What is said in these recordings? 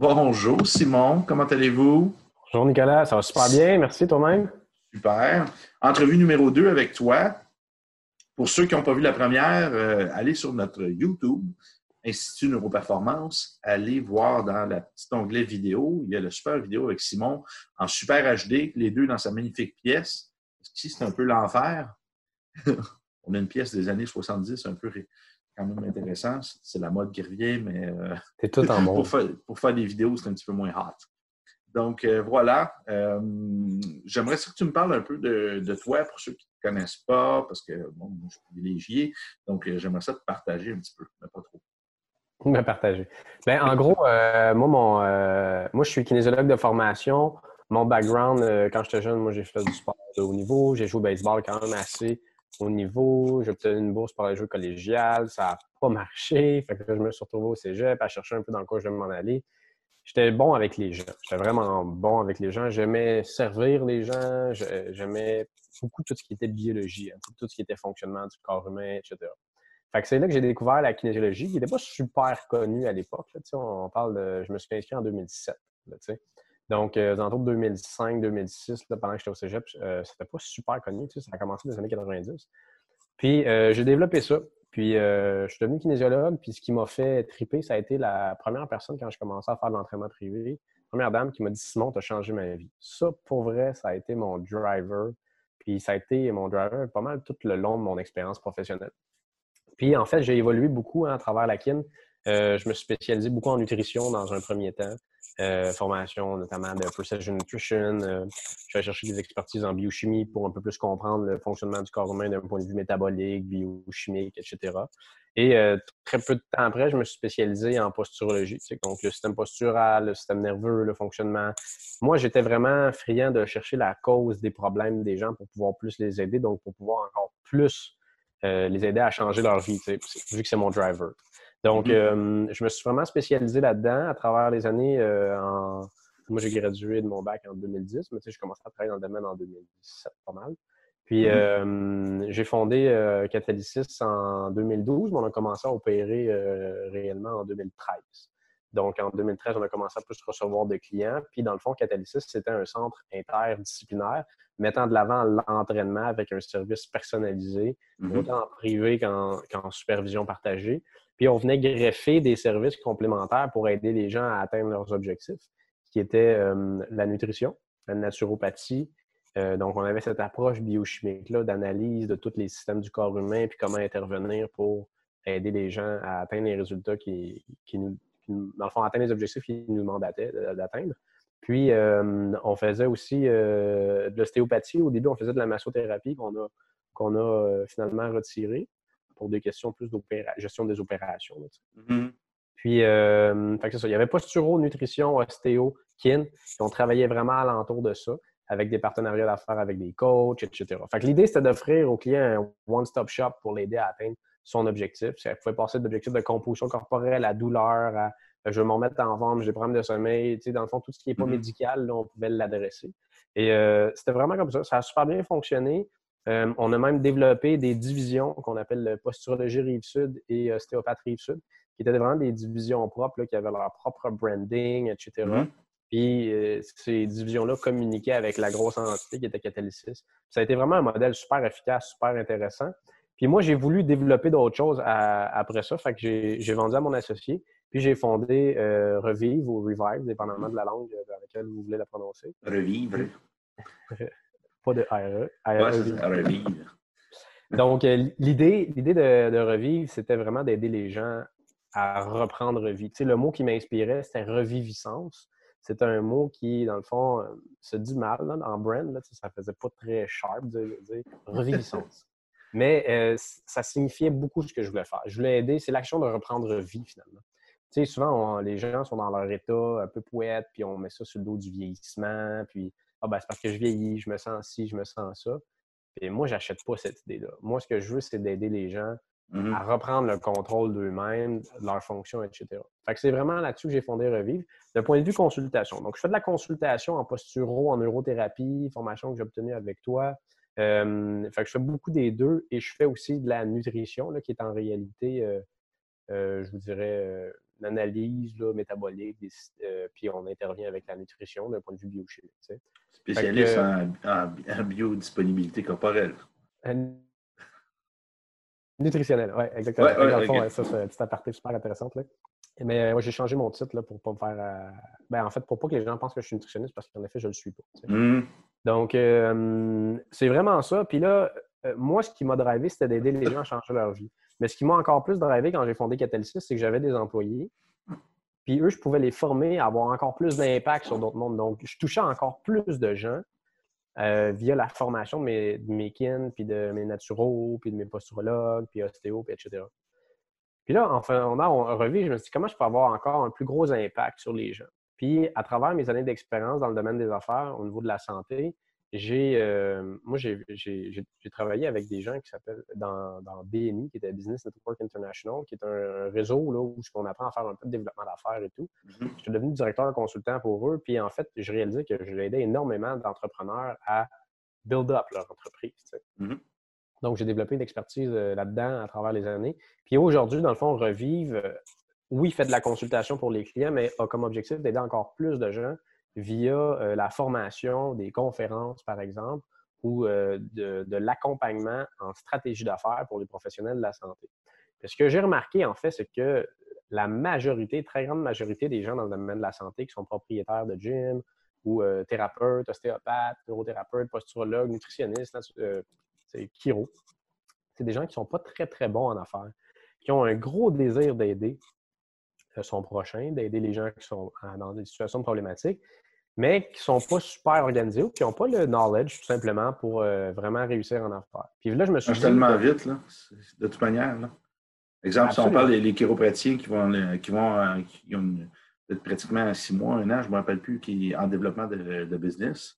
Bonjour Simon, comment allez-vous? Bonjour Nicolas, ça va super bien, merci toi-même. Super. Entrevue numéro 2 avec toi. Pour ceux qui n'ont pas vu la première, euh, allez sur notre YouTube, Institut Neuroperformance, allez voir dans le petit onglet vidéo, il y a le super vidéo avec Simon en super HD, les deux dans sa magnifique pièce. Ici, c'est un peu l'enfer? On a une pièce des années 70, un peu quand même intéressant. C'est la mode qui revient, mais euh, tout en pour, faire, pour, faire, des vidéos, c'est un petit peu moins hot. Donc euh, voilà. Euh, j'aimerais que tu me parles un peu de, toi pour ceux qui ne te connaissent pas, parce que bon, je suis privilégié. Donc j'aimerais ça te partager un petit peu, mais pas trop. Me partager. Bien, en gros, moi, mon, moi, je suis kinésiologue de formation. Mon background, quand j'étais jeune, moi, j'ai fait du sport de haut niveau. J'ai joué au baseball quand même assez au niveau. J'ai obtenu une bourse pour les jeux collégiales. Ça n'a pas marché. Fait que je me suis retrouvé au cégep à chercher un peu dans quoi je devais m'en aller. J'étais bon avec les gens. J'étais vraiment bon avec les gens. J'aimais servir les gens. J'aimais beaucoup tout ce qui était biologie, hein, tout ce qui était fonctionnement du corps humain, etc. Fait que c'est là que j'ai découvert la kinésiologie, qui n'était pas super connue à l'époque. On parle. Je me suis inscrit en 2017. Là, donc, euh, dans 2005-2006, pendant que j'étais au cégep, euh, c'était pas super connu. Ça a commencé dans les années 90. Puis, euh, j'ai développé ça. Puis, je suis devenu kinésiologue. Puis, ce qui m'a fait triper, ça a été la première personne quand je commençais à faire de l'entraînement privé. première dame qui m'a dit Simon, tu as changé ma vie. Ça, pour vrai, ça a été mon driver. Puis, ça a été mon driver pas mal tout le long de mon expérience professionnelle. Puis, en fait, j'ai évolué beaucoup hein, à travers la kin. je me suis spécialisé beaucoup en nutrition dans un premier temps. Euh, formation notamment de Precision Nutrition. Euh, je vais chercher des expertises en biochimie pour un peu plus comprendre le fonctionnement du corps humain d'un point de vue métabolique, biochimique, etc. Et euh, très peu de temps après, je me suis spécialisé en posturologie, donc le système postural, le système nerveux, le fonctionnement. Moi, j'étais vraiment friand de chercher la cause des problèmes des gens pour pouvoir plus les aider, donc pour pouvoir encore plus les aider à changer leur vie, vu que c'est mon driver. Donc, mm-hmm. euh, je me suis vraiment spécialisé là-dedans à travers les années. Euh, moi, j'ai gradué de mon bac en 2010, mais tu sais, j'ai commencé à travailler dans le domaine en 2017, pas mal. Puis, mm-hmm. j'ai fondé euh, Catalysis en 2012, mais on a commencé à opérer réellement en 2013. Donc, en 2013, on a commencé à plus recevoir de clients. Puis, dans le fond, Catalysis, c'était un centre interdisciplinaire mettant de l'avant l'entraînement avec un service personnalisé, mm-hmm. autant en privé qu'en supervision partagée. Puis on venait greffer des services complémentaires pour aider les gens à atteindre leurs objectifs, qui étaient euh, la nutrition, la naturopathie. Euh, donc, on avait cette approche biochimique-là d'analyse de tous les systèmes du corps humain, puis comment intervenir pour aider les gens à atteindre les résultats qui, nous, fond, atteindre les objectifs qu'ils nous demandaient d'atteindre. Puis, euh, on faisait aussi de l'ostéopathie. Au début, on faisait de la massothérapie qu'on a, qu'on a finalement retirée pour des questions plus de gestion des opérations. Mm-hmm. Puis, euh, ça. il y avait posturo, nutrition, ostéo, kin, et on travaillait vraiment alentour de ça, avec des partenariats d'affaires avec des coachs, etc. Fait que l'idée, c'était d'offrir au client un one-stop shop pour l'aider à atteindre son objectif. Ça pouvait passer d'objectifs de composition corporelle à douleur, à je vais m'en mettre en forme, j'ai des problèmes de sommeil. Tu sais, dans le fond, tout ce qui n'est pas mm-hmm. médical, on pouvait l'adresser. Et euh, c'était vraiment comme ça. Ça a super bien fonctionné. Euh, on a même développé des divisions qu'on appelle posturologie Rive-Sud et ostéopathe Rive-Sud, qui étaient vraiment des divisions propres, qui avaient leur propre branding, etc. Mm-hmm. Puis euh, ces divisions-là communiquaient avec la grosse entité qui était Catalysis. Ça a été vraiment un modèle super efficace, super intéressant. Puis moi, j'ai voulu développer d'autres choses après ça. Fait que j'ai vendu à mon associé. Puis j'ai fondé euh, Revive ou Revive, dépendamment de la langue dans laquelle vous voulez la prononcer. Revive. pas de RE. E Donc, euh, l'idée, l'idée de, revivre, c'était vraiment d'aider les gens à reprendre vie. Tu sais, le mot qui m'inspirait, c'était reviviscence. C'est un mot qui, dans le fond, euh, se dit mal en brand. Là, ça faisait pas très sharp de dire reviviscence. Mais euh, ça signifiait beaucoup ce que je voulais faire. Je voulais aider, c'est l'action de reprendre vie, finalement. Tu sais, souvent, les gens sont dans leur état un peu poète, puis on met ça sur le dos du vieillissement, puis ah, ben, c'est parce que je vieillis, je me sens ci, je me sens ça. Et moi, j'achète pas cette idée-là. Moi, ce que je veux, c'est d'aider les gens mmh à reprendre le contrôle d'eux-mêmes, de leurs fonctions, etc. Fait que c'est vraiment là-dessus que j'ai fondé Revive. D'un point de vue consultation. Donc, je fais de la consultation en posturo, en neurothérapie, formation que j'ai obtenue avec toi. fait que je fais beaucoup des deux et je fais aussi de la nutrition, là, qui est en réalité, euh, euh, je vous dirais, euh, analyse métabolique, puis on intervient avec la nutrition d'un point de vue biochimique. Spécialiste en, biodisponibilité corporelle. Nutritionnel, oui, exactement. Ouais, ça, c'est un petit aparté super intéressant. Mais moi, j'ai changé mon titre là, pour ne pas me faire. Ben, en fait, pour pas que les gens pensent que je suis nutritionniste, parce qu'en effet, je ne le suis pas. Mmh. Donc, c'est vraiment ça. Puis là, moi, ce qui m'a drivé, c'était d'aider les gens à changer leur vie. Mais ce qui m'a encore plus drivé quand j'ai fondé Catalysis, c'est que j'avais des employés. Puis eux, je pouvais les former à avoir encore plus d'impact sur d'autres mondes. Donc, je touchais encore plus de gens euh, via la formation de mes, de kin, puis de mes naturaux, puis de mes posturologues, puis ostéo, puis etc. Puis là, enfin, on a revu, je me suis dit comment je peux avoir encore un plus gros impact sur les gens? Puis, à travers mes années d'expérience dans le domaine des affaires, au niveau de la santé, j'ai, euh, moi, j'ai, travaillé avec des gens qui s'appellent dans, dans, BNI, qui était Business Network International, qui est un, réseau là, où on apprend à faire un peu de développement d'affaires et tout. Mm-hmm. Je suis devenu directeur consultant pour eux. Puis, en fait, je réalisais que j'ai aidé énormément d'entrepreneurs à build up leur entreprise. Mm-hmm. Donc, j'ai développé une expertise euh, là-dedans à travers les années. Puis aujourd'hui, dans le fond, Revive, euh, oui, fait de la consultation pour les clients, mais a comme objectif d'aider encore plus de gens via euh, la formation, des conférences, par exemple, ou euh, de, l'accompagnement en stratégie d'affaires pour les professionnels de la santé. ce que j'ai remarqué, en fait, c'est que la majorité, très grande majorité des gens dans le domaine de la santé qui sont propriétaires de gym ou euh, thérapeutes, ostéopathes, neurothérapeutes, posturologues, nutritionnistes, c'est chiro, c'est des gens qui ne sont pas très, très bons en affaires, qui ont un gros désir d'aider son prochain, d'aider les gens qui sont dans des situations problématiques, mais qui ne sont pas super organisés ou qui n'ont pas le knowledge tout simplement pour euh, vraiment réussir en affaires. Puis là, je me suis dit. tellement vite, là, de toute manière. Là. Exemple, si on parle des chiropraticiens qui vont, qui vont euh, qui ont pratiquement six mois, un an, je ne me rappelle plus, qui en développement de, business.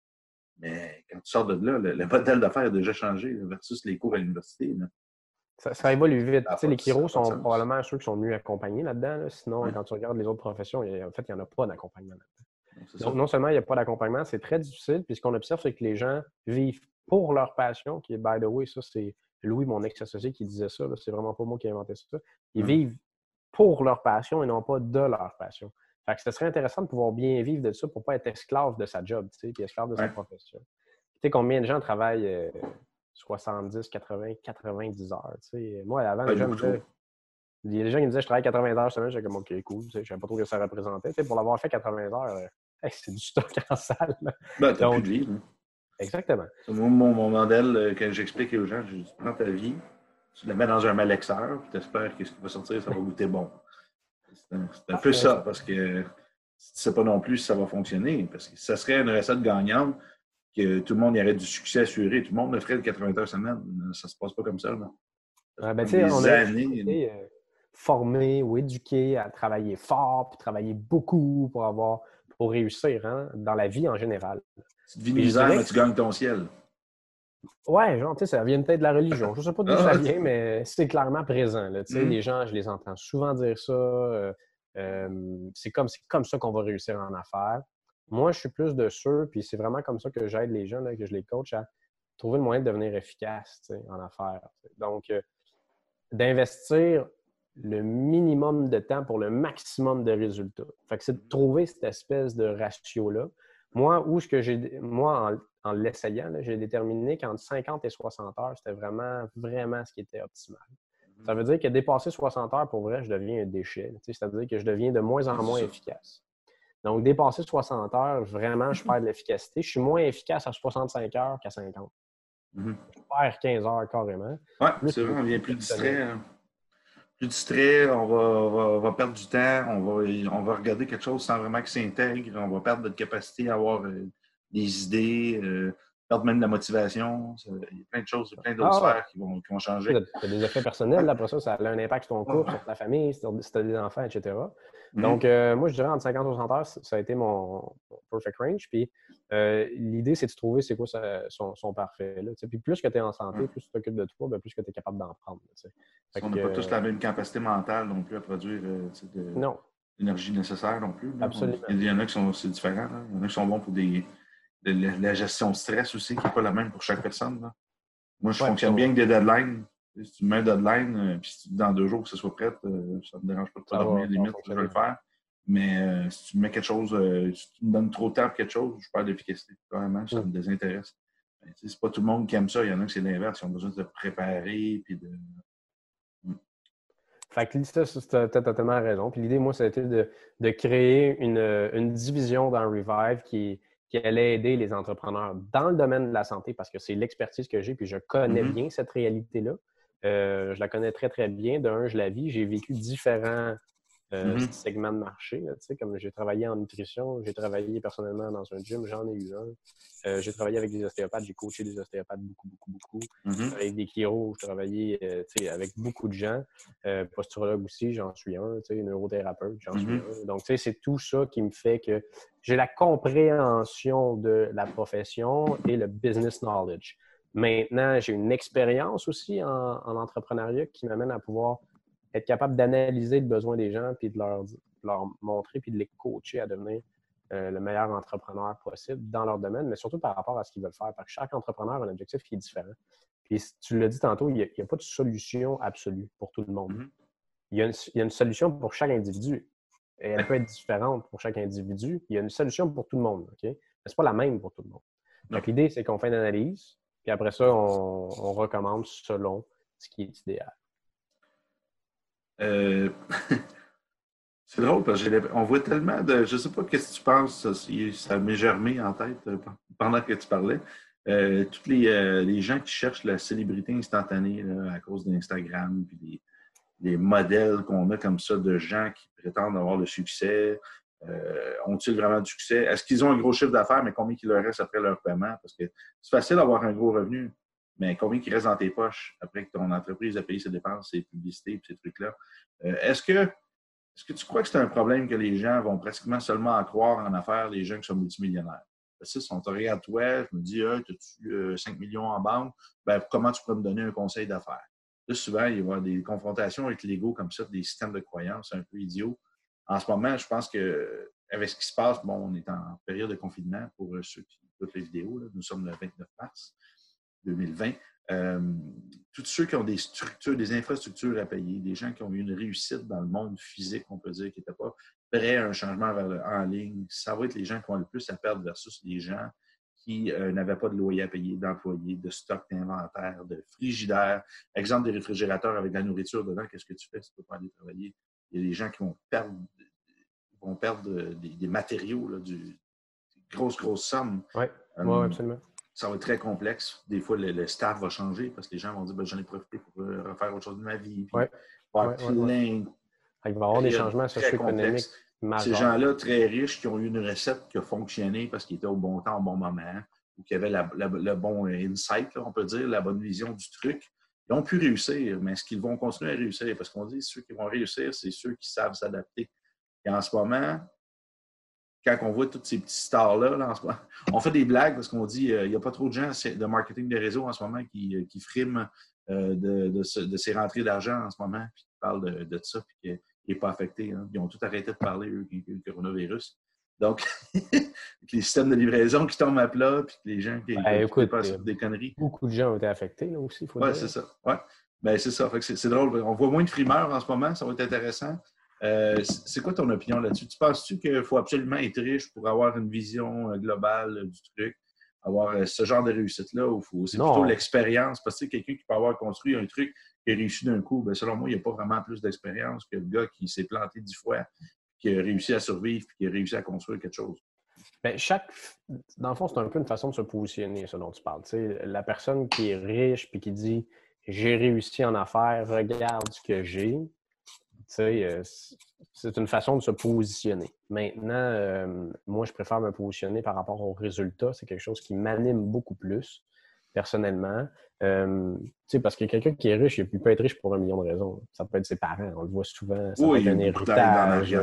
Mais quand tu sors de là, le, modèle d'affaires a déjà changé versus les cours à l'université. Ça, évolue vite. Tu sais, les chiros sont probablement ceux qui sont mieux accompagnés là-dedans. Sinon, quand tu regardes les autres professions, en fait, il n'y en a pas d'accompagnement là-dedans. Donc, non seulement il n'y a pas d'accompagnement, c'est très difficile. Puis ce qu'on observe, c'est que les gens vivent pour leur passion, qui est, by the way, ça, c'est Louis, mon ex-associé, qui disait ça. C'est vraiment pas moi qui ai inventé ça. Ils vivent pour leur passion et non pas de leur passion. Fait que ce serait intéressant de pouvoir bien vivre de ça pour ne pas être esclave de sa job, tu sais, puis esclave de sa profession. Tu sais combien de gens travaillent 70, 80, 90 heures, tu sais. Moi, avant, les gens me disaient, il y a des gens qui me disaient je travaille 80 heures semaine, j'étais comme OK, cool, je ne savais pas trop ce que ça représentait. pour l'avoir fait 80 heures, euh, c'est du stock en salle. Ben, t'as plus de vie. Exactement. Moi, mon, modèle, euh, quand j'explique aux gens, je dis prends ta vie, tu la mets dans un malexeur, puis tu espères que ce qui va sortir, ça va goûter bon. C'est un, peu ça, parce que tu ne sais pas non plus si ça va fonctionner. Parce que ça serait une recette gagnante que tout le monde y aurait du succès assuré. Tout le monde le ferait de 80 heures semaine. Ça ne se passe pas comme ça. Non? ben, des on années. A formé ou éduqué à travailler fort, puis travailler beaucoup pour avoir pour réussir hein, dans la vie en général. Tu te vis misère, mais tu gagnes ton ciel. Ouais, genre, tu sais, ça vient peut-être de la religion. Je ne sais pas d'où ça vient, mais c'est clairement présent. Là, mm. Les gens, je les entends souvent dire ça. Euh, euh, c'est comme, comme ça qu'on va réussir en affaires. Moi, je suis plus de ceux, puis c'est vraiment comme ça que j'aide les gens, que je les coach à trouver le moyen de devenir efficace en affaires. Donc, euh, d'investir le minimum de temps pour le maximum de résultats. Fait que c'est de trouver cette espèce de ratio-là. Moi, où ce que j'ai, moi, en, l'essayant, j'ai déterminé qu'entre 50 et 60 heures, c'était vraiment, vraiment ce qui était optimal. Mhm. Ça veut dire que dépasser 60 heures, pour vrai, je deviens un déchet. C'est-à-dire que je deviens de moins en moins efficace. Donc, dépasser 60 heures, vraiment, je perds de l'efficacité. Je suis moins efficace à 65 heures qu'à 50. Mhm. Je perds 15 heures carrément. Oui, c'est vrai, on devient plus distrait. Hein plus distrait, on va, va, perdre du temps, on va, on va regarder quelque chose sans vraiment que s'intègre, on va perdre notre capacité à avoir euh, des idées, euh, perdre même de la motivation. il y a plein de choses, plein d'autres ah sphères qui vont, qui vont changer. Tu as des effets personnels, après ça, ça a un impact sur ton couple, sur ta famille, si tu as des enfants, etc. Mm-hmm. Donc, euh, moi, je dirais entre 50 et 60 heures, ça a été mon perfect range. Puis, l'idée, c'est de trouver c'est quoi son, parfait. Là, puis, plus que tu es en santé, plus tu t'occupes de toi, ben, plus que tu es capable d'en prendre. on n'a pas tous la même capacité mentale non plus à produire l'énergie nécessaire non plus. Absolument. Il y en a qui sont différents. Il y en a qui sont bons pour des la gestion de stress aussi, qui n'est pas la même pour chaque personne. Moi, je fonctionne bien avec des deadlines. Si tu mets un deadline, puis si dans deux jours que ce soit prêt, ça ne me dérange pas de pas dormir, limite, je vais le faire. Mais si tu mets quelque chose, si tu me donnes trop de temps pour quelque chose, je perds d'efficacité. Carrément, ça me désintéresse. Ben, c'est pas tout le monde qui aime ça. Il y en a qui c'est l'inverse. Ils ont besoin de se préparer puis de. Fait que tu as totalement raison. Puis l'idée, moi, ça a été de, de créer une, une, division dans Revive qui, qui, allait aider les entrepreneurs dans le domaine de la santé parce que c'est l'expertise que j'ai, puis je connais mm-hmm. bien cette réalité-là. Euh, je la connais très, très bien. D'un, je la vis. J'ai vécu différents euh, segment de marché. comme j'ai travaillé en nutrition, j'ai travaillé personnellement dans un gym, j'en ai eu un. Euh, j'ai travaillé avec des ostéopathes, j'ai coaché des ostéopathes beaucoup, beaucoup, beaucoup. Mm-hmm. Avec des chiro, j'ai travaillé euh, avec beaucoup de gens. posturologue aussi, j'en suis un. Neurothérapeute, j'en suis mm-hmm. un. Donc, c'est tout ça qui me fait que j'ai la compréhension de la profession et le business knowledge. Maintenant, j'ai une expérience aussi en, en entrepreneuriat qui m'amène à pouvoir être capable d'analyser le besoin des gens, puis de leur, leur montrer, puis de les coacher à devenir euh, le meilleur entrepreneur possible dans leur domaine, mais surtout par rapport à ce qu'ils veulent faire. Parce que chaque entrepreneur a un objectif qui est différent. Puis tu l'as dit tantôt, il n'y a, pas de solution absolue pour tout le monde. Mm-hmm. il, y a une, solution pour chaque individu. Et elle peut être différente pour chaque individu. Il y a une solution pour tout le monde. OK? Mais ce n'est pas la même pour tout le monde. Donc, l'idée, c'est qu'on fait une analyse, puis après ça, on, recommande selon ce qui est idéal. Euh, c'est drôle parce qu'on voit tellement de. Je ne sais pas ce que tu penses, ça, m'est germé en tête euh, pendant que tu parlais. Euh, tous les, gens qui cherchent la célébrité instantanée à cause d'Instagram, puis les, modèles qu'on a comme ça de gens qui prétendent avoir le succès. Ont-ils vraiment du succès? Est-ce qu'ils ont un gros chiffre d'affaires, mais combien il leur reste après leur paiement? Parce que c'est facile d'avoir un gros revenu mais combien qui reste dans tes poches après que ton entreprise a payé ses dépenses, ses publicités et ces trucs-là? Euh, est-ce que est-ce que tu crois que c'est un problème que les gens vont pratiquement seulement en croire en affaires, les gens qui sont multimillionnaires? Parce que si on te regarde toi, je me dis, ah, as-tu 5 millions en banque? Ben, comment tu pourrais me donner un conseil d'affaires? Là, souvent, il y avoir des confrontations avec l'ego comme ça, des systèmes de croyances un peu idiots. En ce moment, je pense que avec ce qui se passe, bon, on est en période de confinement pour ceux qui écoutent les vidéos. Nous sommes le 29 mars. 2020. Euh, tous ceux qui ont des structures, des infrastructures à payer, des gens qui ont eu une réussite dans le monde physique, on peut dire, qui n'étaient pas prêts à un changement en ligne, ça va être les gens qui ont le plus à perdre versus les gens qui euh, n'avaient pas de loyer à payer, d'employés, de stock d'inventaire, de frigidaire. Exemple des réfrigérateurs avec de la nourriture dedans, qu'est-ce que tu fais si tu peux pas aller travailler? Il y a des gens qui vont perdre, vont perdre des, matériaux, là, du, grosses, grosses sommes. Oui, ouais, absolument ça va être très complexe. Des fois, le, staff va changer parce que les gens vont dire ben, j'en ai profité pour euh, refaire autre chose de ma vie. Puis, Il va y avoir des changements socio-économiques Ces gens-là, très riches, qui ont eu une recette qui a fonctionné parce qu'ils étaient au bon temps, au bon moment, ou qui avaient le bon insight, on peut dire, la bonne vision du truc, ils pu réussir. Mais est-ce qu'ils vont continuer à réussir? Parce qu'on dit ceux qui vont réussir, c'est ceux qui savent s'adapter. Et en ce moment, quand on voit tous ces petits stars-là, on fait des blagues parce qu'on dit euh, il n'y a pas trop de gens de marketing de réseau en ce moment qui, euh, friment euh, de, ces rentrées d'argent en ce moment, puis qui parlent de, ça, puis qui n'est pas affecté. Hein. Ils ont tout arrêté de parler, eux, du coronavirus. Donc, les systèmes de livraison qui tombent à plat, puis les gens qui, ben, écoute, passent des conneries. Beaucoup de gens ont été affectés là aussi, Oui, c'est ça. Ouais. Ben, c'est ça. C'est drôle. On voit moins de frimeurs en ce moment, ça va être intéressant. Euh, c'est quoi ton opinion là-dessus? Tu penses-tu qu'il faut absolument être riche pour avoir une vision euh, globale euh, du truc, avoir ce genre de réussite-là, ou c'est plutôt l'expérience? Parce que quelqu'un qui peut avoir construit un truc qui réussi d'un coup, ben, selon moi, il n'y a pas vraiment plus d'expérience que le gars qui s'est planté dix fois, qui a réussi à survivre, et qui a réussi à construire quelque chose. Bien, chaque, dans le fond, c'est un peu une façon de se positionner, ce dont tu parles. la personne qui est riche puis qui dit j'ai réussi en affaires, regarde ce que j'ai. Euh, c'est une façon de se positionner. Maintenant, euh, moi, je préfère me positionner par rapport aux résultats. C'est quelque chose qui m'anime beaucoup plus, personnellement. Euh, parce que quelqu'un qui est riche, il peut être riche pour un million de raisons. Ça peut être ses parents, on le voit souvent. Ça peut être un héritage.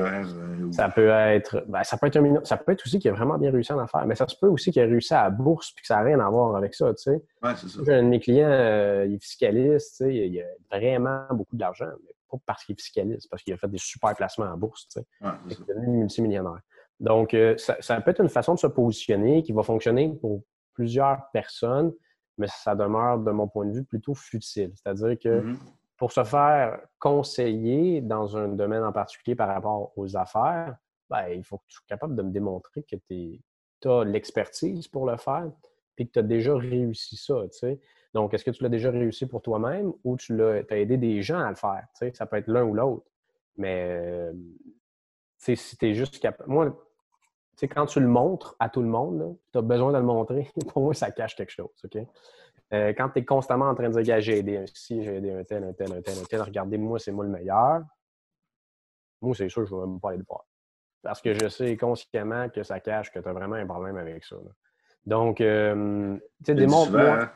ça peut être. Ben, ça peut être un Ça peut être aussi qu'il a vraiment bien réussi en affaires, mais ça se peut aussi qu'il a réussi à la bourse et que ça n'a rien à voir avec ça. Tu sais. Ouais, c'est ça. Un de mes clients, il est fiscaliste, il a vraiment beaucoup d'argent, mais pas parce qu'il est fiscaliste, parce qu'il a fait des super placements en bourse. Tu sais. il est devenu multimillionnaire. Donc, euh, ça, peut être une façon de se positionner qui va fonctionner pour plusieurs personnes, mais ça demeure, de mon point de vue, plutôt futile. C'est-à-dire que Mhm. pour se faire conseiller dans un domaine en particulier par rapport aux affaires, ben, il faut que tu sois capable de me démontrer que tu as l'expertise pour le faire puis que tu as déjà réussi ça. Donc, est-ce que tu l'as déjà réussi pour toi-même ou tu l'as, as aidé des gens à le faire? Ça peut être l'un ou l'autre. Mais euh, si tu es juste capable. Moi, sais, quand tu le montres à tout le monde, tu as besoin de le montrer. pour moi, ça cache quelque chose. OK? Euh, quand tu es constamment en train de dire, j'ai aidé un ci, j'ai aidé un tel, un tel, un tel, un tel, regardez-moi, c'est moi le meilleur. Moi, c'est sûr, je ne vais même pas aller le voir. Parce que je sais consciemment que ça cache que tu as vraiment un problème avec ça. là. Donc, euh, tu sais, démontre-moi.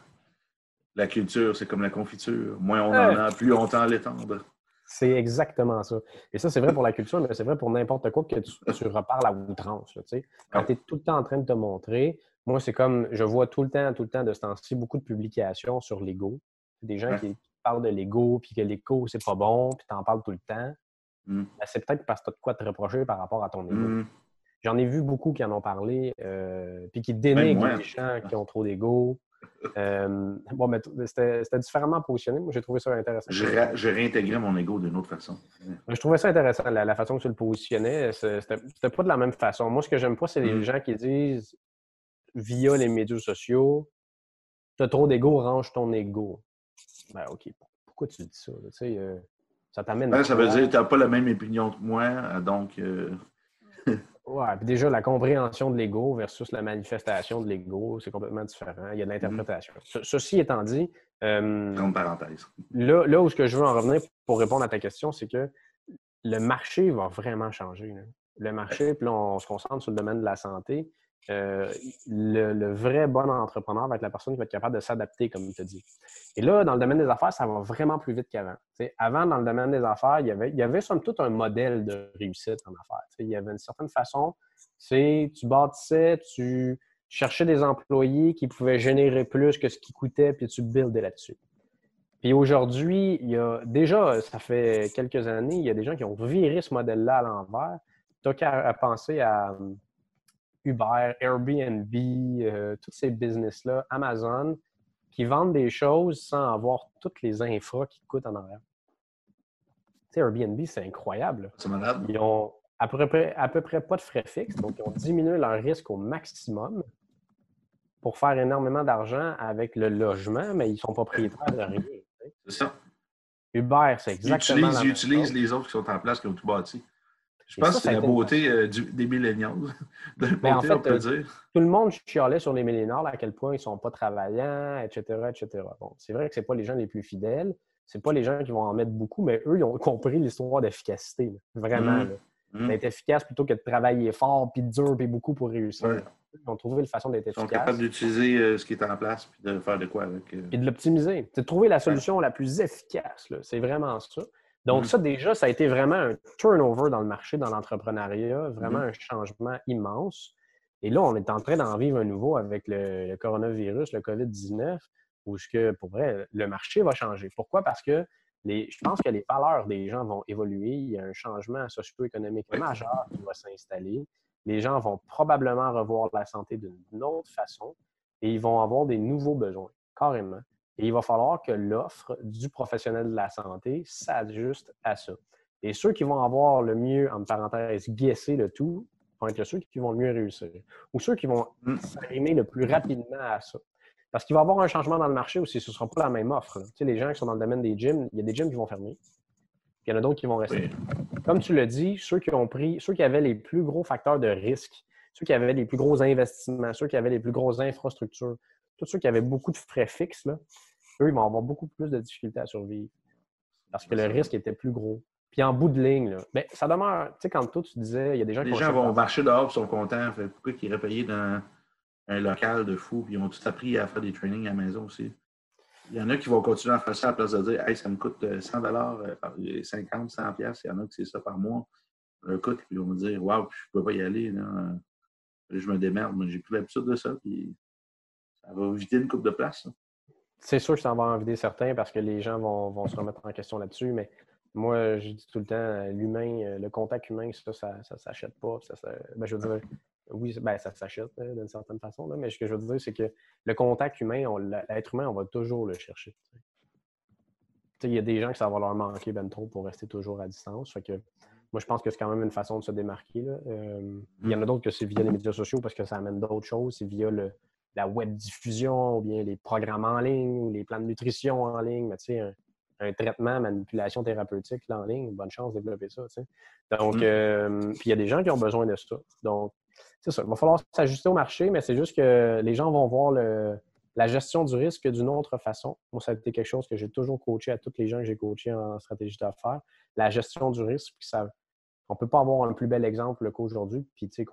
La culture, c'est comme la confiture. Moins on en a, plus on tend à l'étendre. C'est exactement ça. Et ça, c'est vrai pour la culture, mais c'est vrai pour n'importe quoi que tu, tu reparles à outrance. là. Quand tu es tout le temps en train de te montrer, moi, c'est comme, je vois tout le temps, tout le temps de ce temps-ci, beaucoup de publications sur l'ego. Des gens qui parlent de l'ego, puis que l'ego, c'est pas bon, puis tu en parles tout le temps. Mm. Ben, c'est peut-être parce que tu as de quoi te reprocher par rapport à ton ego. Mm. J'en ai vu beaucoup qui en ont parlé, euh, puis qui dénigrent les gens qui ont trop d'ego. Euh, bon, mais c'était c'était différemment positionné. Moi, j'ai trouvé ça intéressant. Je, ré- je réintégrais mon ego d'une autre façon. Je trouvais ça intéressant, la, la façon que tu le positionnais. C'était c'était pas de la même façon. Moi, ce que j'aime pas, c'est les Mhm. gens qui disent via les médias sociaux T'as trop d'ego, range ton ego. Ben, OK. Pourquoi tu dis ça? là? Tu sais, euh, ça t'amène. Ouais, ça veut dire que tu n'as pas la même opinion que moi, donc euh, Ouais, puis déjà, la compréhension de l'ego versus la manifestation de l'ego, c'est complètement différent. Il y a de l'interprétation. Ce- Ceci étant dit, euh, parenthèse. là, là où ce que je veux en revenir pour répondre à ta question, c'est que le marché va vraiment changer. là. Le marché, puis là, on se concentre sur le domaine de la santé. Euh, le, vrai bon entrepreneur va être la personne qui va être capable de s'adapter, comme tu as dit. Et là, dans le domaine des affaires, ça va vraiment plus vite qu'avant. Avant, dans le domaine des affaires, il y avait, somme toute un modèle de réussite en affaires. Il y avait une certaine façon, tu bâtissais, tu cherchais des employés qui pouvaient générer plus que ce qui coûtait, puis tu buildais là-dessus. Puis aujourd'hui, il y a déjà, ça fait quelques années, il y a des gens qui ont viré ce modèle-là à l'envers. Tu n'as qu'à penser à Uber, Airbnb, euh, tous ces business-là, Amazon, qui vendent des choses sans avoir toutes les infras qui coûtent en arrière. Tu sais, Airbnb, c'est incroyable. C'est malade. Ils ont à peu, près, à peu près pas de frais fixes, donc ils ont diminué leur risque au maximum pour faire énormément d'argent avec le logement, mais ils sont propriétaires de rien. tu sais. C'est ça. Uber, c'est Ils exactement utilisent, la ils utilisent chose. les autres qui sont en place, qui ont tout bâti. Je pense ça, que c'est la beauté euh, du- des. De Ben, en fait, on peut euh, dire. Tout le monde chialait sur les millénaires, à quel point ils ne sont pas travaillants, etc., etc. Bon, c'est vrai que ce pas les gens les plus fidèles, c'est pas les gens qui vont en mettre beaucoup, mais eux, ils ont compris l'histoire d'efficacité. Vraiment. Là. Mhm. D'être efficace plutôt que de travailler fort, puis dur, puis beaucoup pour réussir. Ouais. Ils ont trouvé une façon d'être Ils sont efficace. capables d'utiliser euh, ce qui est en place et de faire de quoi avec. euh, et de l'optimiser. C'est de trouver la solution la plus efficace. C'est vraiment ça. Donc, Mhm. ça, déjà, ça a été vraiment un turnover dans le marché, dans l'entrepreneuriat, vraiment Mhm. un changement immense. Et là, on est en train d'en vivre un nouveau avec le, le coronavirus, le COVID-19, où ce que, pour vrai, le marché va changer. Pourquoi? Parce que les, je pense que les valeurs des gens vont évoluer. Il y a un changement socio-économique Oui. majeur qui va s'installer. Les gens vont probablement revoir la santé d'une autre façon et ils vont avoir des nouveaux besoins, carrément. Et il va falloir que l'offre du professionnel de la santé s'ajuste à ça. Et ceux qui vont avoir le mieux, en parenthèse, guesser le tout, vont être ceux qui vont le mieux réussir. Ou ceux qui vont Mm. s'arrimer le plus rapidement à ça. Parce qu'il va y avoir un changement dans le marché aussi. Ce ne sera pas la même offre. là. Tu sais, les gens qui sont dans le domaine des gyms, il y a des gyms qui vont fermer. Puis il y en a d'autres qui vont rester. oui. Comme tu l'as dit, ceux qui ont pris, ceux qui avaient les plus gros facteurs de risque, ceux qui avaient les plus gros investissements, ceux qui avaient les plus grosses infrastructures, tous ceux qui avaient beaucoup de frais fixes, là, eux, ils vont avoir beaucoup plus de difficultés à survivre. Parce que le risque était plus gros. Puis en bout de ligne, là, ben, ça demeure, tu sais, quand toi, tu disais, il y a des gens Les qui gens ont vont marcher dehors et sont contents. Fait, pourquoi ils iraient payer dans un local de fou? Puis ils ont tout appris à faire des trainings à la maison aussi. Il y en a qui vont continuer à faire ça à la place de dire Hey, ça me coûte euh, 100 euh, par 50, 100 pièces. Il y en a qui c'est ça par mois. Leur coûte. Puis ils vont me dire Waouh, je ne peux pas y aller. Là. Je me démerde. mais J'ai plus l'habitude de ça. Puis ça va éviter une coupe de place. là. C'est sûr que ça va en vider certains parce que les gens vont, vont se remettre en question là-dessus, mais moi, je dis tout le temps, euh, l'humain, euh, le contact humain, ça, ça, ça s'achète pas. Ça, ben, je veux dire, oui, ben, ça s'achète euh, d'une certaine façon, mais ce que je veux dire, c'est que le contact humain, l'être humain, on va toujours le chercher. Il y a des gens que ça va leur manquer ben trop pour rester toujours à distance. Fait que, moi, je pense que c'est quand même une façon de se démarquer. Euh, il y en a d'autres que c'est via les médias sociaux parce que ça amène d'autres choses. C'est via le, la web diffusion ou bien les programmes en ligne ou les plans de nutrition en ligne. Mais tu sais, un, traitement, manipulation thérapeutique en ligne, bonne chance de développer ça. Donc, mm. euh, puis il y a des gens qui ont besoin de ça. Donc, c'est ça. Il va falloir s'ajuster au marché, mais c'est juste que les gens vont voir la gestion du risque d'une autre façon. Moi, ça a été quelque chose que j'ai toujours coaché à tous les gens que j'ai coachés en stratégie d'affaires. La gestion du risque, ça, on ne peut pas avoir un plus bel exemple qu'aujourd'hui. Puis, tu sais,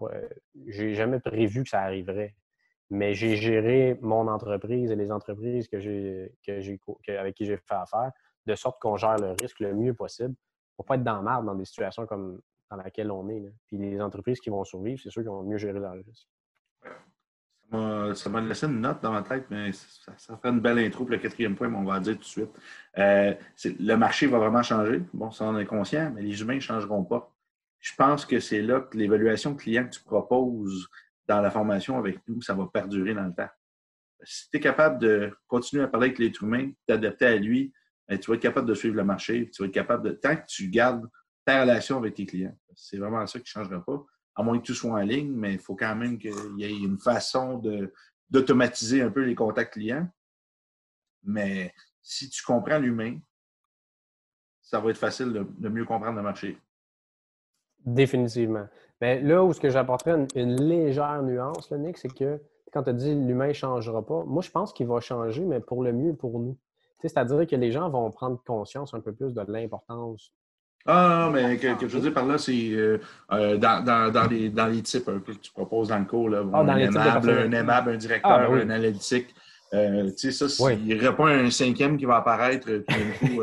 j'ai jamais prévu que ça arriverait mais j'ai géré mon entreprise et les entreprises que j'ai, que avec qui j'ai fait affaire de sorte qu'on gère le risque le mieux possible pour pas être dans marre dans des situations comme dans laquelle on est. Puis les entreprises qui vont survivre, c'est ceux qui vont mieux gérer leur risque. Ça m'a laissé une note dans ma tête, mais ça, ça, fait une belle intro pour le quatrième point, mais on va le dire tout de suite. Euh, le marché va vraiment changer. Bon, ça, on est conscient, mais les humains ne changeront pas. Je pense que c'est là que l'évaluation client que tu proposes dans la formation avec nous, ça va perdurer dans le temps. Si tu es capable de continuer à parler avec l'être humain, t'adapter à lui, ben, tu vas être capable de suivre le marché, tu vas être capable de. Tant que tu gardes ta relation avec tes clients, c'est vraiment ça qui ne changera pas. À moins que tout soit en ligne, mais il faut quand même qu'il y ait une façon d'automatiser un peu les contacts clients. Mais si tu comprends l'humain, ça va être facile de mieux comprendre le marché. Définitivement. Mais là où ce que j'apporterais une, légère nuance, Nick, c'est que quand tu dis l'humain ne changera pas, moi je pense qu'il va changer, mais pour le mieux pour nous. C'est-à-dire que les gens vont prendre conscience un peu plus de l'importance. Ah, non, mais que, je veux dire par là, c'est euh, euh, dans, les, dans les types que tu proposes dans le cours, là, ah, un, aimable, un, aimable, un directeur, ah, ben un analytique. Euh, tu sais, ça, s'il n'y aurait pas un cinquième qui va apparaître coup.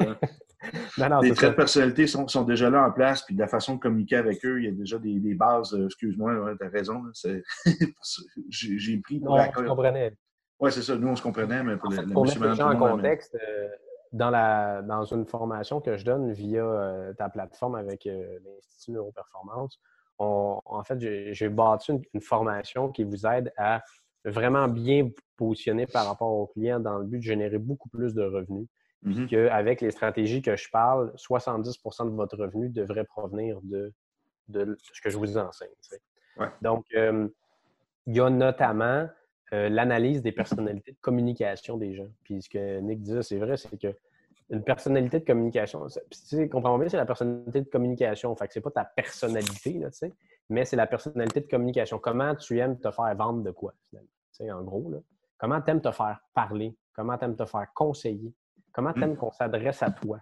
Les traits de personnalité sont, sont, déjà là en place, puis de la façon de communiquer avec eux, il y a déjà des, des bases. Euh, excuse-moi, tu as raison. J'ai pris pour On se comprenait. Oui, c'est ça. Nous, on se comprenait, mais pour, pour mettre les gens en contexte, euh, dans, la, dans une formation que je donne via euh, ta plateforme avec l'Institut Neuroperformance, on, en fait, j'ai bâti une, une, formation qui vous aide à vraiment bien vous positionner par rapport aux clients dans le but de générer beaucoup plus de revenus. Mm qu'avec les stratégies que je parle, 70% de votre revenu devrait provenir de, de ce que je vous enseigne. Donc, euh, il y a notamment euh, l'analyse des personnalités de communication des gens. Puis ce que Nick disait, c'est vrai, c'est que une personnalité de communication, tu comprends bien, c'est la personnalité de communication. Fait que c'est pas ta personnalité, là, mais c'est la personnalité de communication. Comment tu aimes te faire vendre de quoi, finalement? en gros, là? Comment tu aimes te faire parler? Comment tu aimes te faire conseiller? Comment tu aimes mm. qu'on s'adresse à toi?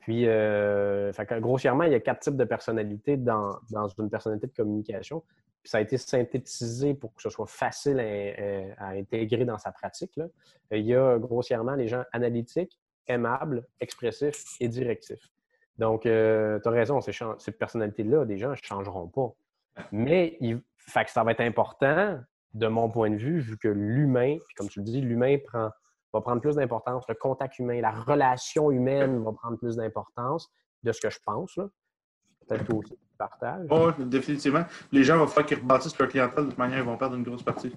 Puis, euh, grossièrement, il y a quatre types de personnalités dans, une personnalité de communication. Puis ça a été synthétisé pour que ce soit facile à, intégrer dans sa pratique. Il y a grossièrement les gens analytiques, aimables, expressifs et directifs. Donc, euh, tu as raison, ces, ces personnalités-là, des gens ne changeront pas. Mais il, fait que ça va être important, de mon point de vue, vu que l'humain, puis comme tu le dis, l'humain prend va prendre plus d'importance. Le contact humain, la relation humaine va prendre plus d'importance de ce que je pense. Peut-être que aussi tu partages. Oui, définitivement. Les gens vont faire qu'ils rebâtissent leur clientèle de toute manière, ils vont perdre une grosse partie.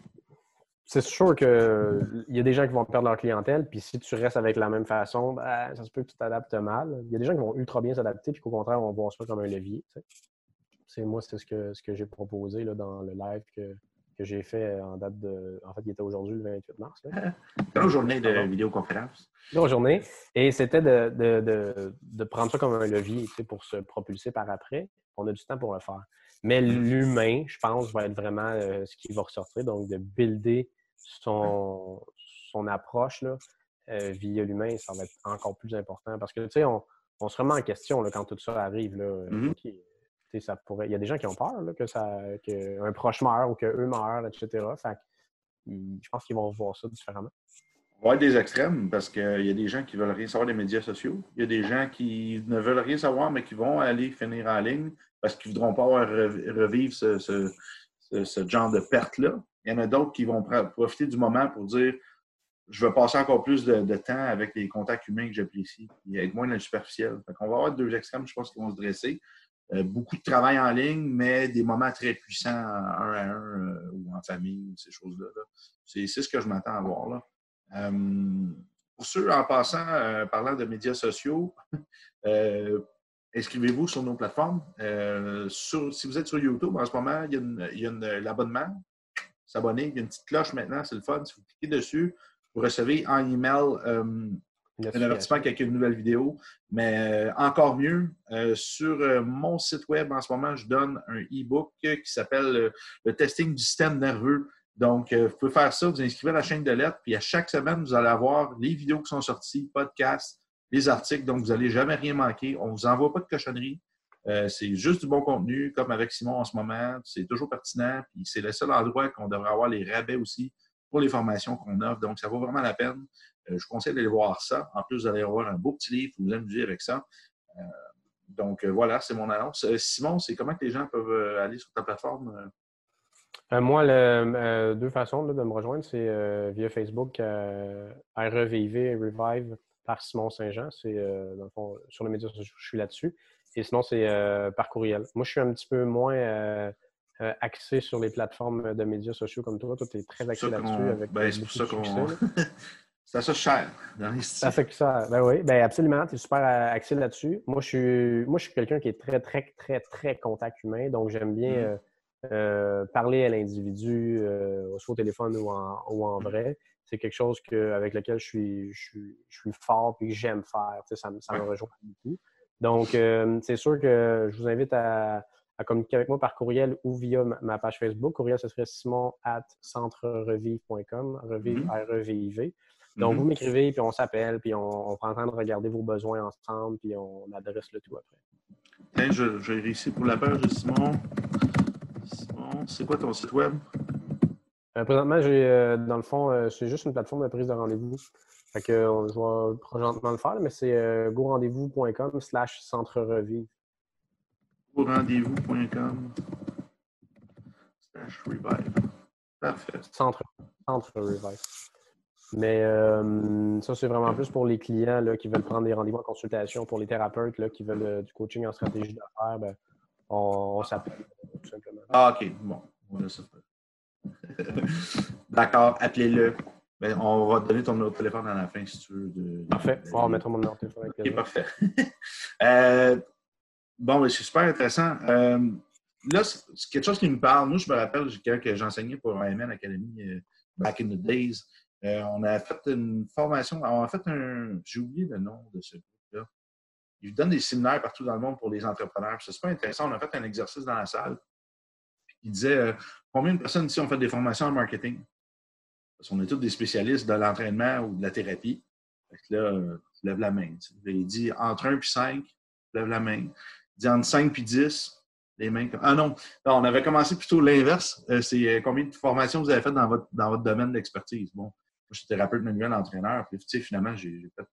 C'est sûr qu'il y a des gens qui vont perdre leur clientèle, puis si tu restes avec la même façon, ben, ça se peut que tu t'adaptes mal. Il y a des gens qui vont ultra bien s'adapter, puis qu'au contraire, on va voir ça comme un levier. C'est moi, c'est ce que, ce que j'ai proposé là, dans le live que, que j'ai fait en date de. En fait, il était aujourd'hui le 28 mars. Là. journée de vidéoconférence. Grosse journée. Et c'était de, de, de, prendre ça comme un levier pour se propulser par après. On a du temps pour le faire. Mais l'humain, je pense, va être vraiment euh, ce qui va ressortir. Donc, de builder son, son approche là, euh, via l'humain, ça va être encore plus important. Parce que, tu sais, on, on, se remet en question là, quand tout ça arrive. Là, mm-hmm Il y a des gens qui ont peur que ça, qu'un proche meurt ou qu'eux meurent, etc. Fait je pense qu'ils vont voir ça différemment. Il va avoir des extrêmes parce qu'il y a des gens qui ne veulent rien savoir des médias sociaux. Il y a des gens qui ne veulent rien savoir, mais qui vont aller finir en ligne parce qu'ils ne voudront pas revivre ce, genre de perte-là. Il y en a d'autres qui vont profiter du moment pour dire je veux passer encore plus de, temps avec les contacts humains que j'apprécie et être moins dans superficiel. On va avoir deux extrêmes, je pense, qui vont se dresser. Euh, beaucoup de travail en ligne, mais des moments très puissants un à un ou en famille, ces choses-là. C'est ce que je m'attends à voir. Là. pour ceux, en passant, parlant de médias sociaux, inscrivez-vous sur nos plateformes. si vous êtes sur YouTube en ce moment, il y a l'abonnement s'abonner. Il y a une petite cloche maintenant, c'est le fun. Si vous cliquez dessus, vous recevez en email euh, un avertissement avec une nouvelle vidéo. Mais euh, encore mieux, euh, sur mon site web en ce moment, je donne un e-book qui s'appelle Le testing du système nerveux. Donc, vous pouvez faire ça, vous inscrivez à la chaîne de lettres, puis à chaque semaine, vous allez avoir les vidéos qui sont sorties, podcasts, les articles, donc vous n'allez jamais rien manquer. On ne vous envoie pas de cochonnerie. Euh, c'est juste du bon contenu, comme avec Simon en ce moment. C'est toujours pertinent. Puis c'est le seul endroit qu'on devrait avoir les rabais aussi pour les formations qu'on offre. Donc, ça vaut vraiment la peine. Euh, je vous conseille d'aller voir ça. En plus, vous allez avoir un beau petit livre pour vous amuser avec ça. Euh, donc, voilà, c'est mon annonce. Simon, c'est comment que les gens peuvent aller sur ta plateforme? moi, le, deux façons de me rejoindre, c'est via Facebook, REVIV, Revive par Simon Saint-Jean. C'est, dans le fond, sur les médias sociaux, je suis là-dessus. Et sinon, c'est euh, par courriel. Moi, je suis un petit peu moins euh, euh, axé sur les plateformes de médias sociaux comme toi. Toi, tu es très axé là-dessus. Ben, c'est pour ça qu'on. c'est ça cher C'est ça que ça. Ben oui, ben absolument. Tu es super axé là-dessus. Moi, je suis, moi, je suis quelqu'un qui est très, très, très, très contact humain. Donc, j'aime bien mm-hmm. parler à l'individu, soit au téléphone ou en, ou en mm-hmm. vrai. C'est quelque chose que, avec lequel je suis, je suis, je suis fort et que j'aime faire. Tu sais, ça, ça me rejoint beaucoup. Donc, euh, c'est sûr que je vous invite à, communiquer avec moi par courriel ou via ma, page Facebook. Courriel, ce serait simon at centrerevive.com, revive, mm-hmm. R-E-V-I-V. Donc, mm-hmm. vous m'écrivez, puis on s'appelle, puis on, on, prend le temps de regarder vos besoins ensemble, puis on adresse le tout après. je, je vais ici pour la page de Simon. Simon, c'est quoi ton site web? Euh, présentement, j'ai, euh, dans le fond, c'est juste une plateforme de prise de rendez-vous. Fait que je vais présentement le faire, mais c'est euh, gorendez-vous.com slash centre revive. Gorendez-vous.com slash revive. Parfait. Centre, centre revive. Mais euh, ça, c'est vraiment plus pour les clients là, qui veulent prendre des rendez-vous en consultation, pour les thérapeutes là, qui veulent euh, du coaching en stratégie d'affaires, ben, on, s'appelle tout simplement. Ah, OK. Bon, D'accord, appelez-le. Ben, on va te donner ton numéro de téléphone à la fin si tu veux. De, parfait. on va mettre mon numéro de téléphone. OK, parfait. euh, bon, ben, c'est super intéressant. Là, c'est quelque chose qui me parle. Moi, je me rappelle quand j'enseignais pour AMN Academy back in the days. Euh, on a fait une formation, on a fait un. J'ai oublié le nom de ce groupe-là. Ils donnent des séminaires partout dans le monde pour les entrepreneurs. C'est super intéressant. On a fait un exercice dans la salle. Il disait combien de personnes ici ont fait des formations en marketing? Parce qu'on est tous des spécialistes de l'entraînement ou de la thérapie. Fait que là, tu lèves la main. Il dit entre 1 et 5, lève la main. Il dit entre 5 et 10, les mains. Ah non, on avait commencé plutôt l'inverse. Euh, c'est euh, combien de formations vous avez faites dans votre, dans votre domaine d'expertise? Bon, je suis thérapeute manuel entraîneur. Puis, tu sais, finalement, j'ai fait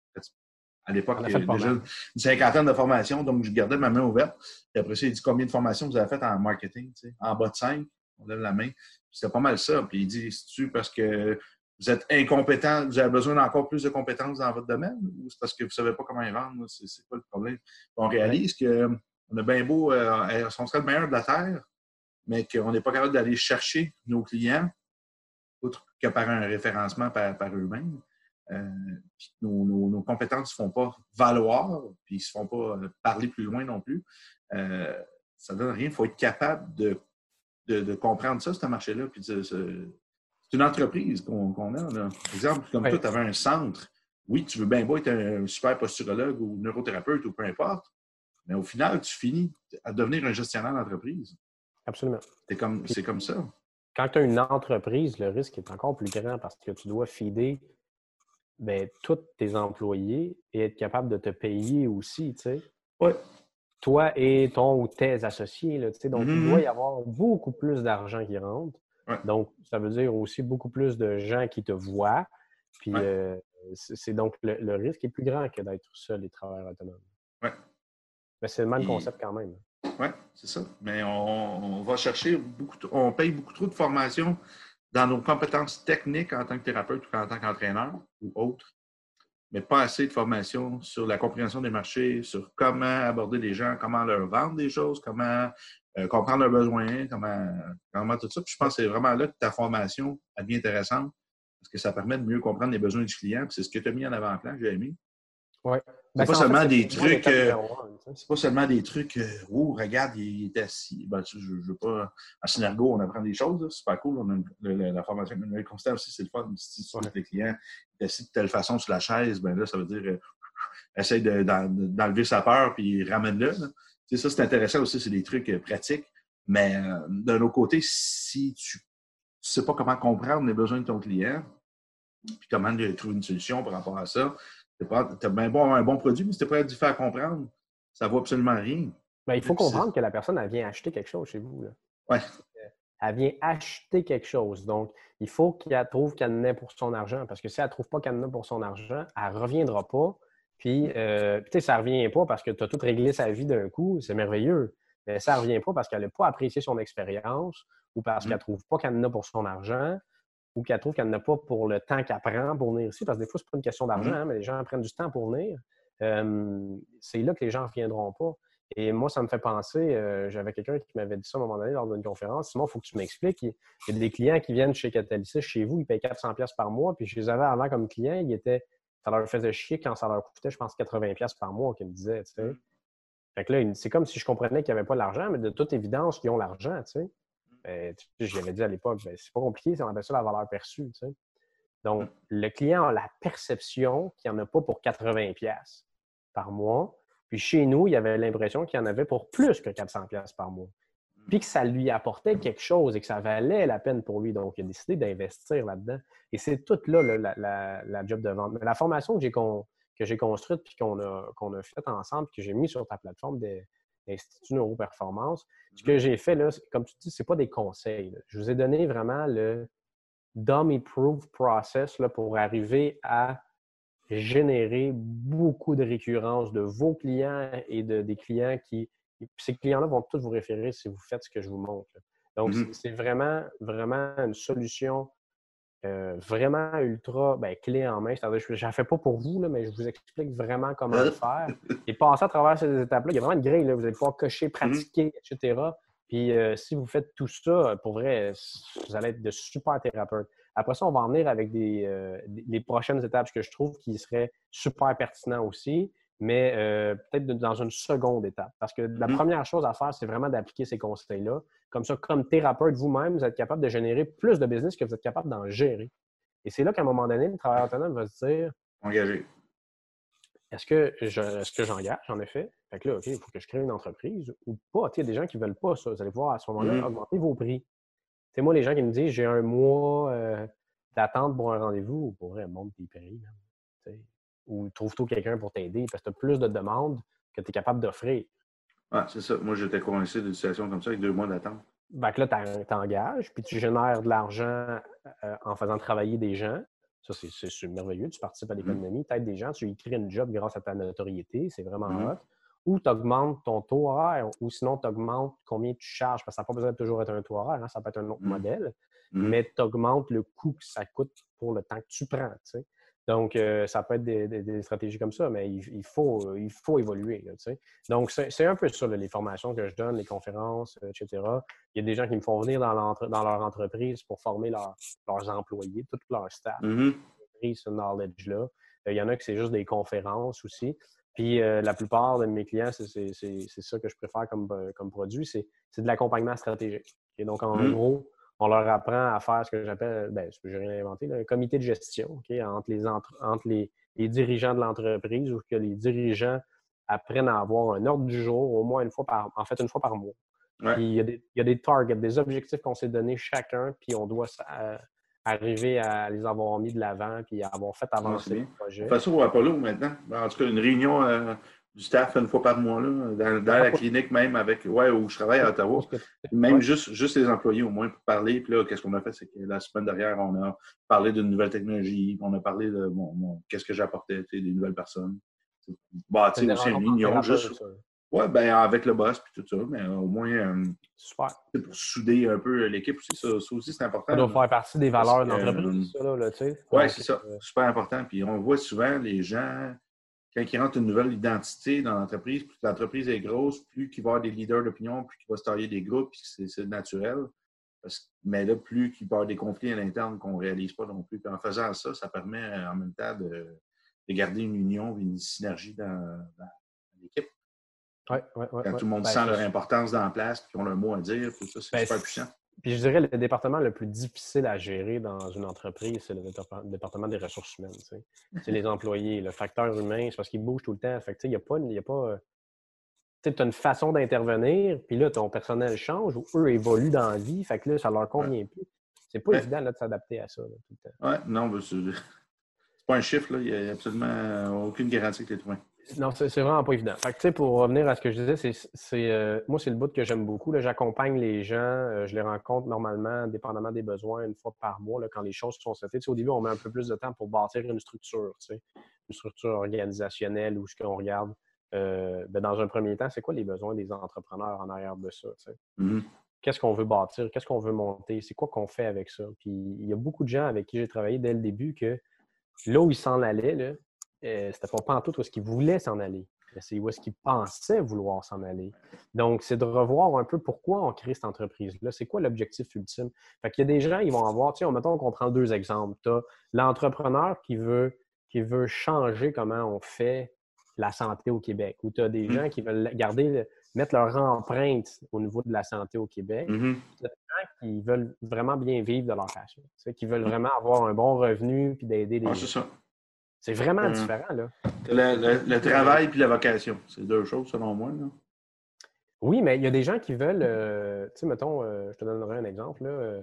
à l'époque, déjà une cinquantaine de formations, donc je gardais ma main ouverte. Et après ça, il dit combien de formations vous avez faites en marketing? En bas de 5, on lève la main. C'était pas mal ça. Puis il dit, c'est-tu parce que vous êtes incompétent, vous avez besoin d'encore plus de compétences dans votre domaine ou c'est parce que vous ne savez pas comment y vendre? C'est pas le problème? On réalise qu'on a bien beau, euh, on serait le meilleur de la Terre, mais qu'on n'est pas capable d'aller chercher nos clients, autre que par un référencement par, eux-mêmes. Euh, nos, nos, compétences ne se font pas valoir, puis ils ne se font pas euh, parler plus loin non plus. Euh, ça ne donne rien. Il faut être capable de de, comprendre ça, ce marché-là. c'est une entreprise qu'on a. Là. Par exemple, comme toi, tu avais un centre. Oui, tu veux bien beau être un super posturologue ou neurothérapeute ou peu importe, mais au final, tu finis à devenir un gestionnaire d'entreprise. Absolument. C'est comme, comme ça. Quand tu as une entreprise, le risque est encore plus grand parce que tu dois fider ben, tous tes employés et être capable de te payer aussi. Tu sais. Oui toi et ton ou tes associés. Là, donc, il mm-hmm. doit y avoir beaucoup plus d'argent qui rentre. Donc, ça veut dire aussi beaucoup plus de gens qui te voient. Puis, euh, c'est donc le, risque est plus grand que d'être seul et travailleur autonome. Oui. Mais c'est le même concept quand même. Oui, c'est ça. Mais on, va chercher beaucoup, on paye beaucoup trop de formation dans nos compétences techniques en tant que thérapeute ou en tant qu'entraîneur ou autre. mais pas assez de formation sur la compréhension des marchés, sur comment aborder les gens, comment leur vendre des choses, comment euh, comprendre leurs besoins, comment, comment tout ça. Puis je pense que c'est vraiment là que ta formation bien intéressante parce que ça permet de mieux comprendre les besoins du client. C'est ce que tu as mis en avant-plan, Jérémy. Oui. C'est pas, seulement des trucs. c'est pas seulement des trucs. oh, regarde, il est assis. Ben, je, je veux pas. En synergo, on apprend des choses. C'est pas cool. On a la, formation manuelle constante aussi, c'est le fun. Si tu les clients est assis de telle façon sur la chaise, ben là, ça veut dire euh, essaye d'enlever sa peur puis ramène-le. sais, ça, c'est intéressant aussi, c'est des trucs euh, pratiques. Mais euh, d'un autre côté, si tu ne sais pas comment comprendre les besoins de ton client, puis comment trouver une solution par rapport à ça, tu as bien bon un bon produit, mais si tu pas à faire comprendre, ça ne vaut absolument rien. Ben, il faut comprendre que la personne, elle vient acheter quelque chose chez vous. Oui. Elle vient acheter quelque chose. Donc, il faut qu'elle trouve qu'elle en ait pour son argent. Parce que si elle ne trouve pas qu'elle en a pour son argent, elle ne reviendra pas. Puis, euh, tu sais, ça ne revient pas parce que tu as tout réglé sa vie d'un coup. C'est merveilleux. Mais ça ne revient pas parce qu'elle n'a pas apprécié son expérience ou parce mm. qu'elle ne trouve pas qu'elle en a pour son argent ou qu'elle trouve qu'elle n'a pas pour le temps qu'elle prend pour venir ici, parce que des fois, ce n'est pas une question d'argent, mm-hmm. hein, mais les gens prennent du temps pour venir. c'est là que les gens ne reviendront pas. Et moi, ça me fait penser, euh, j'avais quelqu'un qui m'avait dit ça à un moment donné lors d'une conférence. Simon, il faut que tu m'expliques. Il y a des clients qui viennent chez Catalysis, chez vous, ils payent 400$ par mois, puis je les avais avant comme clients, ils étaient, ça leur faisait chier quand ça leur coûtait, je pense, 80$ par mois qu'ils me disaient. Tu sais. Mm. Fait que là, c'est comme si je comprenais qu'ils n'avaient pas l'argent, mais de toute évidence, ils ont l'argent. Tu sais. Ben, J'avais dit à l'époque, ben, c'est pas compliqué, on appelle ça la valeur perçue. Donc, mm. le client a la perception qu'il n'y en a pas pour 80$ par mois. Puis chez nous, il avait l'impression qu'il y en avait pour plus que 400$ par mois. Mm. Puis que ça lui apportait quelque chose et que ça valait la peine pour lui. Donc, il a décidé d'investir là-dedans. Et c'est tout là, la, job de vente. Mais la formation que j'ai construite puis qu'on a, faite ensemble, que j'ai mis sur ta plateforme des, Institut Neuroperformance. Ce que j'ai fait, là, comme tu dis, ce n'est pas des conseils. Je vous ai donné vraiment le dummy proof process là, pour arriver à générer beaucoup de récurrence de vos clients et de, des clients qui. Ces clients-là vont tous vous référer si vous faites ce que je vous montre. Donc, mm-hmm. c'est vraiment, vraiment une solution euh, vraiment ultra ben, clé en main. C'est-à-dire, je ne la fais pas pour vous, là, mais je vous explique vraiment comment le faire. Et passer à travers ces étapes-là, il y a vraiment une grille. Là. Vous allez pouvoir cocher, mm-hmm. pratiquer, etc. Puis euh, si vous faites tout ça, pour vrai, vous allez être de super thérapeutes. Après ça, on va en venir avec des, euh, les prochaines étapes que je trouve qui seraient super pertinentes aussi mais euh, peut-être dans une seconde étape. Parce que la mmh première chose à faire, c'est vraiment d'appliquer ces conseils-là. Comme ça, comme thérapeute vous-même, vous êtes capable de générer plus de business que vous êtes capable d'en gérer. Et c'est là qu'à un moment donné, le travailleur autonome va se dire Engagé. Est-ce que, j'engage, en effet? Fait que là, OK, il faut que je crée une entreprise ou pas. Il y a des gens qui ne veulent pas ça. Vous allez voir à ce moment-là, mmh augmenter vos prix. C'est moi, les gens qui me disent j'ai un mois euh, d'attente pour un rendez-vous, pour vrai, monte tes prix ou trouve-toi quelqu'un pour t'aider parce que tu as plus de demandes que tu es capable d'offrir. Ah, c'est ça. Moi, j'étais coincé d'une situation comme ça avec deux mois d'attente. Fait que là, tu t'engages, puis tu génères de l'argent euh, en faisant travailler des gens. Ça, c'est merveilleux. Tu participes à mmh. l'économie, tu aides des gens, tu y crées une job grâce à ta notoriété. C'est vraiment mmh. hot. Ou tu augmentes ton taux horaire, ou sinon tu augmentes combien tu charges, parce que ça n'a pas besoin de toujours être un taux horaire, hein, ça peut être un autre mmh. modèle, mais tu augmentes le coût que ça coûte pour le temps que tu prends. Tu sais. Donc, euh, ça peut être des, stratégies comme ça, mais il, faut, il faut évoluer. Donc, c'est un peu ça, les formations que je donne, les conférences, euh, etc. Il y a des gens qui me font venir dans, leur entreprise pour former leurs employés, tout leur staff. Mm ce knowledge-là. Euh, il y en a qui c'est juste des conférences aussi. Puis la plupart de mes clients, c'est ça que je préfère comme, comme produit, c'est de l'accompagnement stratégique. Et donc, en mm-hmm. gros, on leur apprend à faire ce que j'appelle, ben, ce que j'ai rien inventé, un comité de gestion entre, les, entre les, dirigeants de l'entreprise ou que les dirigeants apprennent à avoir un ordre du jour au moins une fois par, en fait, une fois par mois. Il, y a des, il, y a des, targets, des objectifs qu'on s'est donnés chacun, puis on doit euh, arriver à les avoir mis de l'avant, puis à avoir fait avancer le projet. De toute façon, au Apollo maintenant, en tout cas, une réunion euh, du staff une fois par mois, là, dans, la clinique même, avec ouais, où je travaille à Ottawa. Même juste, juste les employés au moins pour parler. Puis là, qu'est-ce qu'on a fait? C'est que la semaine dernière, on a parlé d'une nouvelle technologie, on a parlé de bon, qu'est-ce que j'apportais, des nouvelles personnes. Bah, tu sais, aussi une réunion juste. Oui, ben avec le boss puis tout ça, mais au moins euh, Super. pour souder un peu l'équipe aussi, ça, ça aussi c'est important. Ça doit faire partie des valeurs de Parce que, l'entreprise, ça, là, là, tu sais. Oui, c'est ça. euh, Super important. Puis on voit souvent les gens, quand ils rentrent une nouvelle identité dans l'entreprise, plus l'entreprise est grosse, plus qu'il va y avoir des leaders d'opinion, plus qu'il va se tailler des groupes, puis c'est naturel. Parce mais là, plus qu'il va y avoir des conflits à l'interne qu'on ne réalise pas non plus. Puis en faisant ça, ça permet euh, en même temps de, de garder une union, une synergie dans, dans l'équipe. Ouais, ouais, ouais, Quand tout le monde Ben, sent leur importance dans la place, puis qu'ils ont leur mot à dire, tout ça, c'est Ben, super puissant. Puis je dirais le département le plus difficile à gérer dans une entreprise, c'est le département- des ressources humaines. tu sais. C'est les employés. Le facteur humain, c'est parce qu'ils bougent tout le temps. Fait que, tu sais, il n'y a pas. il y a pas euh, tu as une façon d'intervenir, puis là, ton personnel change ou eux évoluent dans la vie. Fait que là, ça leur convient plus. C'est pas Ouais. évident là, de s'adapter à ça là, tout le temps. Oui, non, c'est pas un chiffre, là. il n'y a absolument aucune garantie que tu es. Non, c'est vraiment pas évident. Fait que, pour revenir à ce que je disais, c'est, euh, moi, c'est le bout que j'aime beaucoup. là. J'accompagne les gens, euh, je les rencontre normalement, dépendamment des besoins, une fois par mois, là, quand les choses sont sais, au début, on met un peu plus de temps pour bâtir une structure, une structure organisationnelle où ce qu'on regarde, euh, ben, dans un premier temps, c'est quoi les besoins des entrepreneurs en arrière de ça. Mhm. Qu'est-ce qu'on veut bâtir? Qu'est-ce qu'on veut monter? C'est quoi qu'on fait avec ça? Puis il y a beaucoup de gens avec qui j'ai travaillé dès le début que là où ils s'en allaient, là, euh, c'était pas pantoute où est-ce qu'ils voulaient s'en aller. C'est où est-ce qu'ils pensaient vouloir s'en aller. Donc, c'est de revoir un peu pourquoi on crée cette entreprise-là. C'est quoi l'objectif ultime? Fait qu'il y a des gens, ils vont avoir, tu sais, mettons qu'on prend deux exemples. Tu as l'entrepreneur qui veut, qui veut changer comment on fait la santé au Québec, ou tu as des Mhm. gens qui veulent garder, mettre leur empreinte au niveau de la santé au Québec Mhm. qui veulent vraiment bien vivre de leur passion, tu sais, qui veulent vraiment avoir un bon revenu puis d'aider les Ah, c'est gens. C'est vraiment Mhm. différent, là. Le, le- le travail puis la vocation. C'est deux choses, selon moi. là. Oui, mais il y a des gens qui veulent, euh, tu sais, mettons, euh, je te donnerai un exemple, là. euh,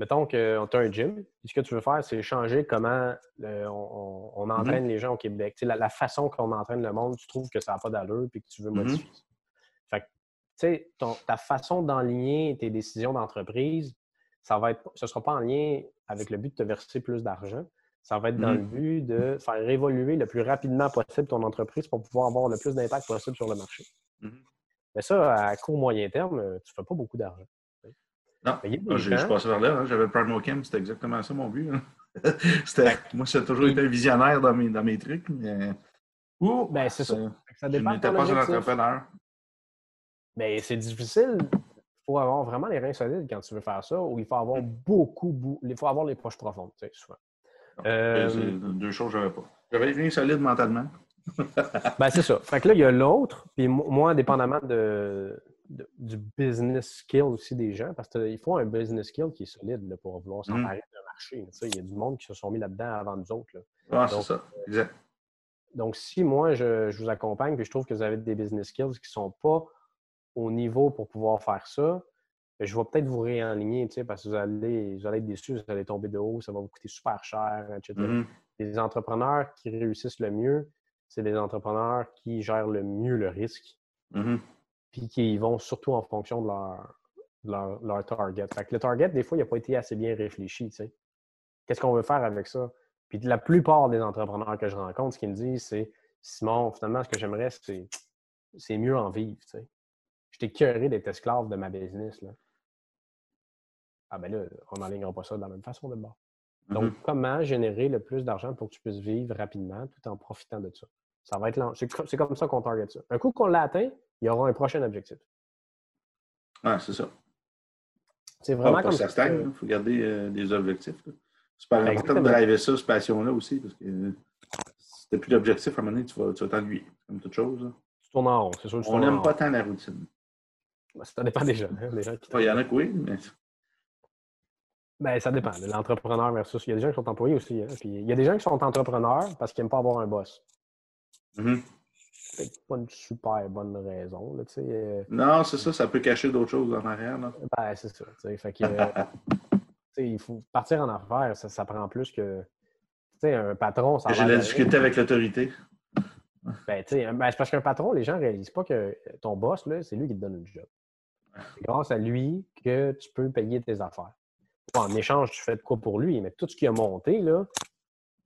mettons que tu as un gym, puis ce que tu veux faire, c'est changer comment euh, on, on entraîne les gens au Québec. Tu sais, la, la façon qu'on entraîne le monde, tu trouves que ça n'a pas d'allure puis que tu veux Mhm. modifier ça. Fait que, tu sais, ta façon d'enligner tes décisions d'entreprise, ça va être, ce ne sera pas en lien avec le but de te verser plus d'argent. Ça va être dans le but de faire évoluer le plus rapidement possible ton entreprise pour pouvoir avoir le plus d'impact possible sur le marché. Mhm. Mais ça, à court moyen terme, euh, tu ne fais pas beaucoup d'argent. Non, Ah, je gens- passais par là. hein. J'avais Primo Chem, c'était exactement ça mon but. hein. C'était- moi, j'ai toujours été un visionnaire dans mes, dans mes trucs. Mais... Ouh, Ben, c'est ça. ça- Je dépend de n'étais pas un entrepreneur. Mais c'est difficile. Il faut avoir vraiment les reins solides quand tu veux faire ça, ou il faut avoir beaucoup, beaucoup, il faut avoir les poches profondes, tu sais, souvent. Euh, deux choses que je n'avais pas. J'avais rien solide mentalement. Ben, c'est ça. Fait que là, il y a l'autre, puis mo- moi, dépendamment de, de- du business skill aussi des gens, parce qu'il faut un business skill qui est solide là, pour vouloir s'emparer d'un marché. Tu sais, Il y a du monde qui se sont mis là-dedans avant nous autres. là. Ah, c'est Donc, ça. Exact. Donc, si moi, je, je vous accompagne, puis je trouve que vous avez des business skills qui ne sont pas au niveau pour pouvoir faire ça, je vais peut-être vous réaligner, tu sais, parce que vous allez, vous allez être déçus, vous allez tomber de haut, ça va vous coûter super cher, etc. Mhm. Les entrepreneurs qui réussissent le mieux, c'est les entrepreneurs qui gèrent le mieux le risque, Mhm. puis qui vont surtout en fonction de leur, de leur, leur target. Fait que le target, des fois, il n'a pas été assez bien réfléchi, tu sais. Qu'est-ce qu'on veut faire avec ça? Puis la plupart des entrepreneurs que je rencontre, ce qu'ils me disent, c'est Simon, finalement, ce que j'aimerais, c'est, c'est mieux en vivre, tu sais. J'étais curé d'être esclave de ma business, là. Ah ben là, on n'enlignera pas ça de la même façon de bord. Donc, comment générer le plus d'argent pour que tu puisses vivre rapidement tout en profitant de ça? Ça va être lent. C'est co- c'est comme ça qu'on target ça. Un coup qu'on l'a atteint, il y aura un prochain objectif. Ah, c'est ça. C'est Vraiment vraiment pas comme ça ça. Il faut garder euh, des objectifs. C'est pas important de driver ça, cette passion-là aussi, parce que euh, si tu n'as plus d'objectif, à un moment donné, tu vas t'ennuyer. Comme toute chose. là. Tu tournes en rond, c'est sûr. que tu On n'aime pas tant la routine. Ben, Ça dépend des gens. hein, gens qui Il y en a que oui, mais Ben, ça dépend. de L'entrepreneur versus. Il y a des gens qui sont employés aussi. hein, Puis il y a des gens qui sont entrepreneurs parce qu'ils n'aiment pas avoir un boss. C'est peut-être pas une super bonne raison. Là, euh, non, c'est ça, ça peut cacher d'autres choses en arrière. Là. ben, c'est ça. Fait que, euh, il faut partir en affaires, ça, ça prend plus que. Un patron, ça J'ai la difficulté avec l'autorité. Ben, tu sais, ben, c'est parce qu'un patron, les gens ne réalisent pas que ton boss, c'est lui qui te donne une job. C'est grâce à lui que tu peux payer tes affaires. En échange, tu fais de quoi pour lui, mais tout ce qui a monté, là,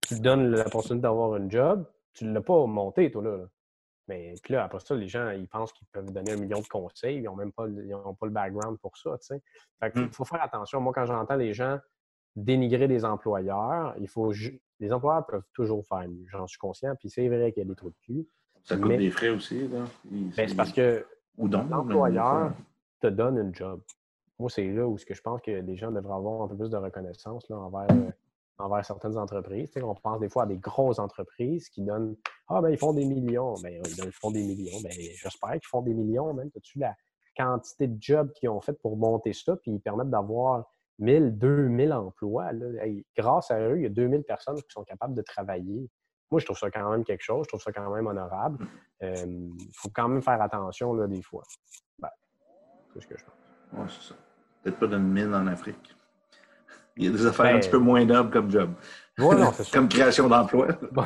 tu lui donnes la possibilité d'avoir une job, tu ne l'as pas monté, toi, là. Mais puis là, après ça, les gens, ils pensent qu'ils peuvent donner un million de conseils. Ils n'ont même pas, ils ont pas le background pour ça. Tu sais. Fait qu'il Mm. faut faire attention. Moi, quand j'entends les gens dénigrer des employeurs, il faut les employeurs peuvent toujours faire mieux. J'en suis conscient. Puis c'est vrai qu'il y a des trous de cul. Ça coûte Mais- des frais aussi. Là. Ben, c'est parce que l'employeur te donne une job. Moi, c'est là où ce que je pense que les gens devraient avoir un peu plus de reconnaissance là, envers, euh, envers certaines entreprises. On pense des fois à des grosses entreprises qui donnent Ah, ben ils font des millions. Ben, ils font des millions. Ben, j'espère qu'ils font des millions, même. As-tu la quantité de jobs qu'ils ont fait pour monter ça, puis ils permettent d'avoir 1000, 2000 emplois. là? Hey, grâce à eux, il y a 2000 personnes qui sont capables de travailler. Moi, je trouve ça quand même quelque chose. Je trouve ça quand même honorable. Il faut quand même faire attention là, des fois. Ben, c'est ce que je pense. Ouais, c'est ça. Peut-être pas d'une mine en Afrique. Il y a des affaires un Ben- petit peu moins nobles comme job. Ouais, non, c'est sûr. Comme création d'emploi. Bon,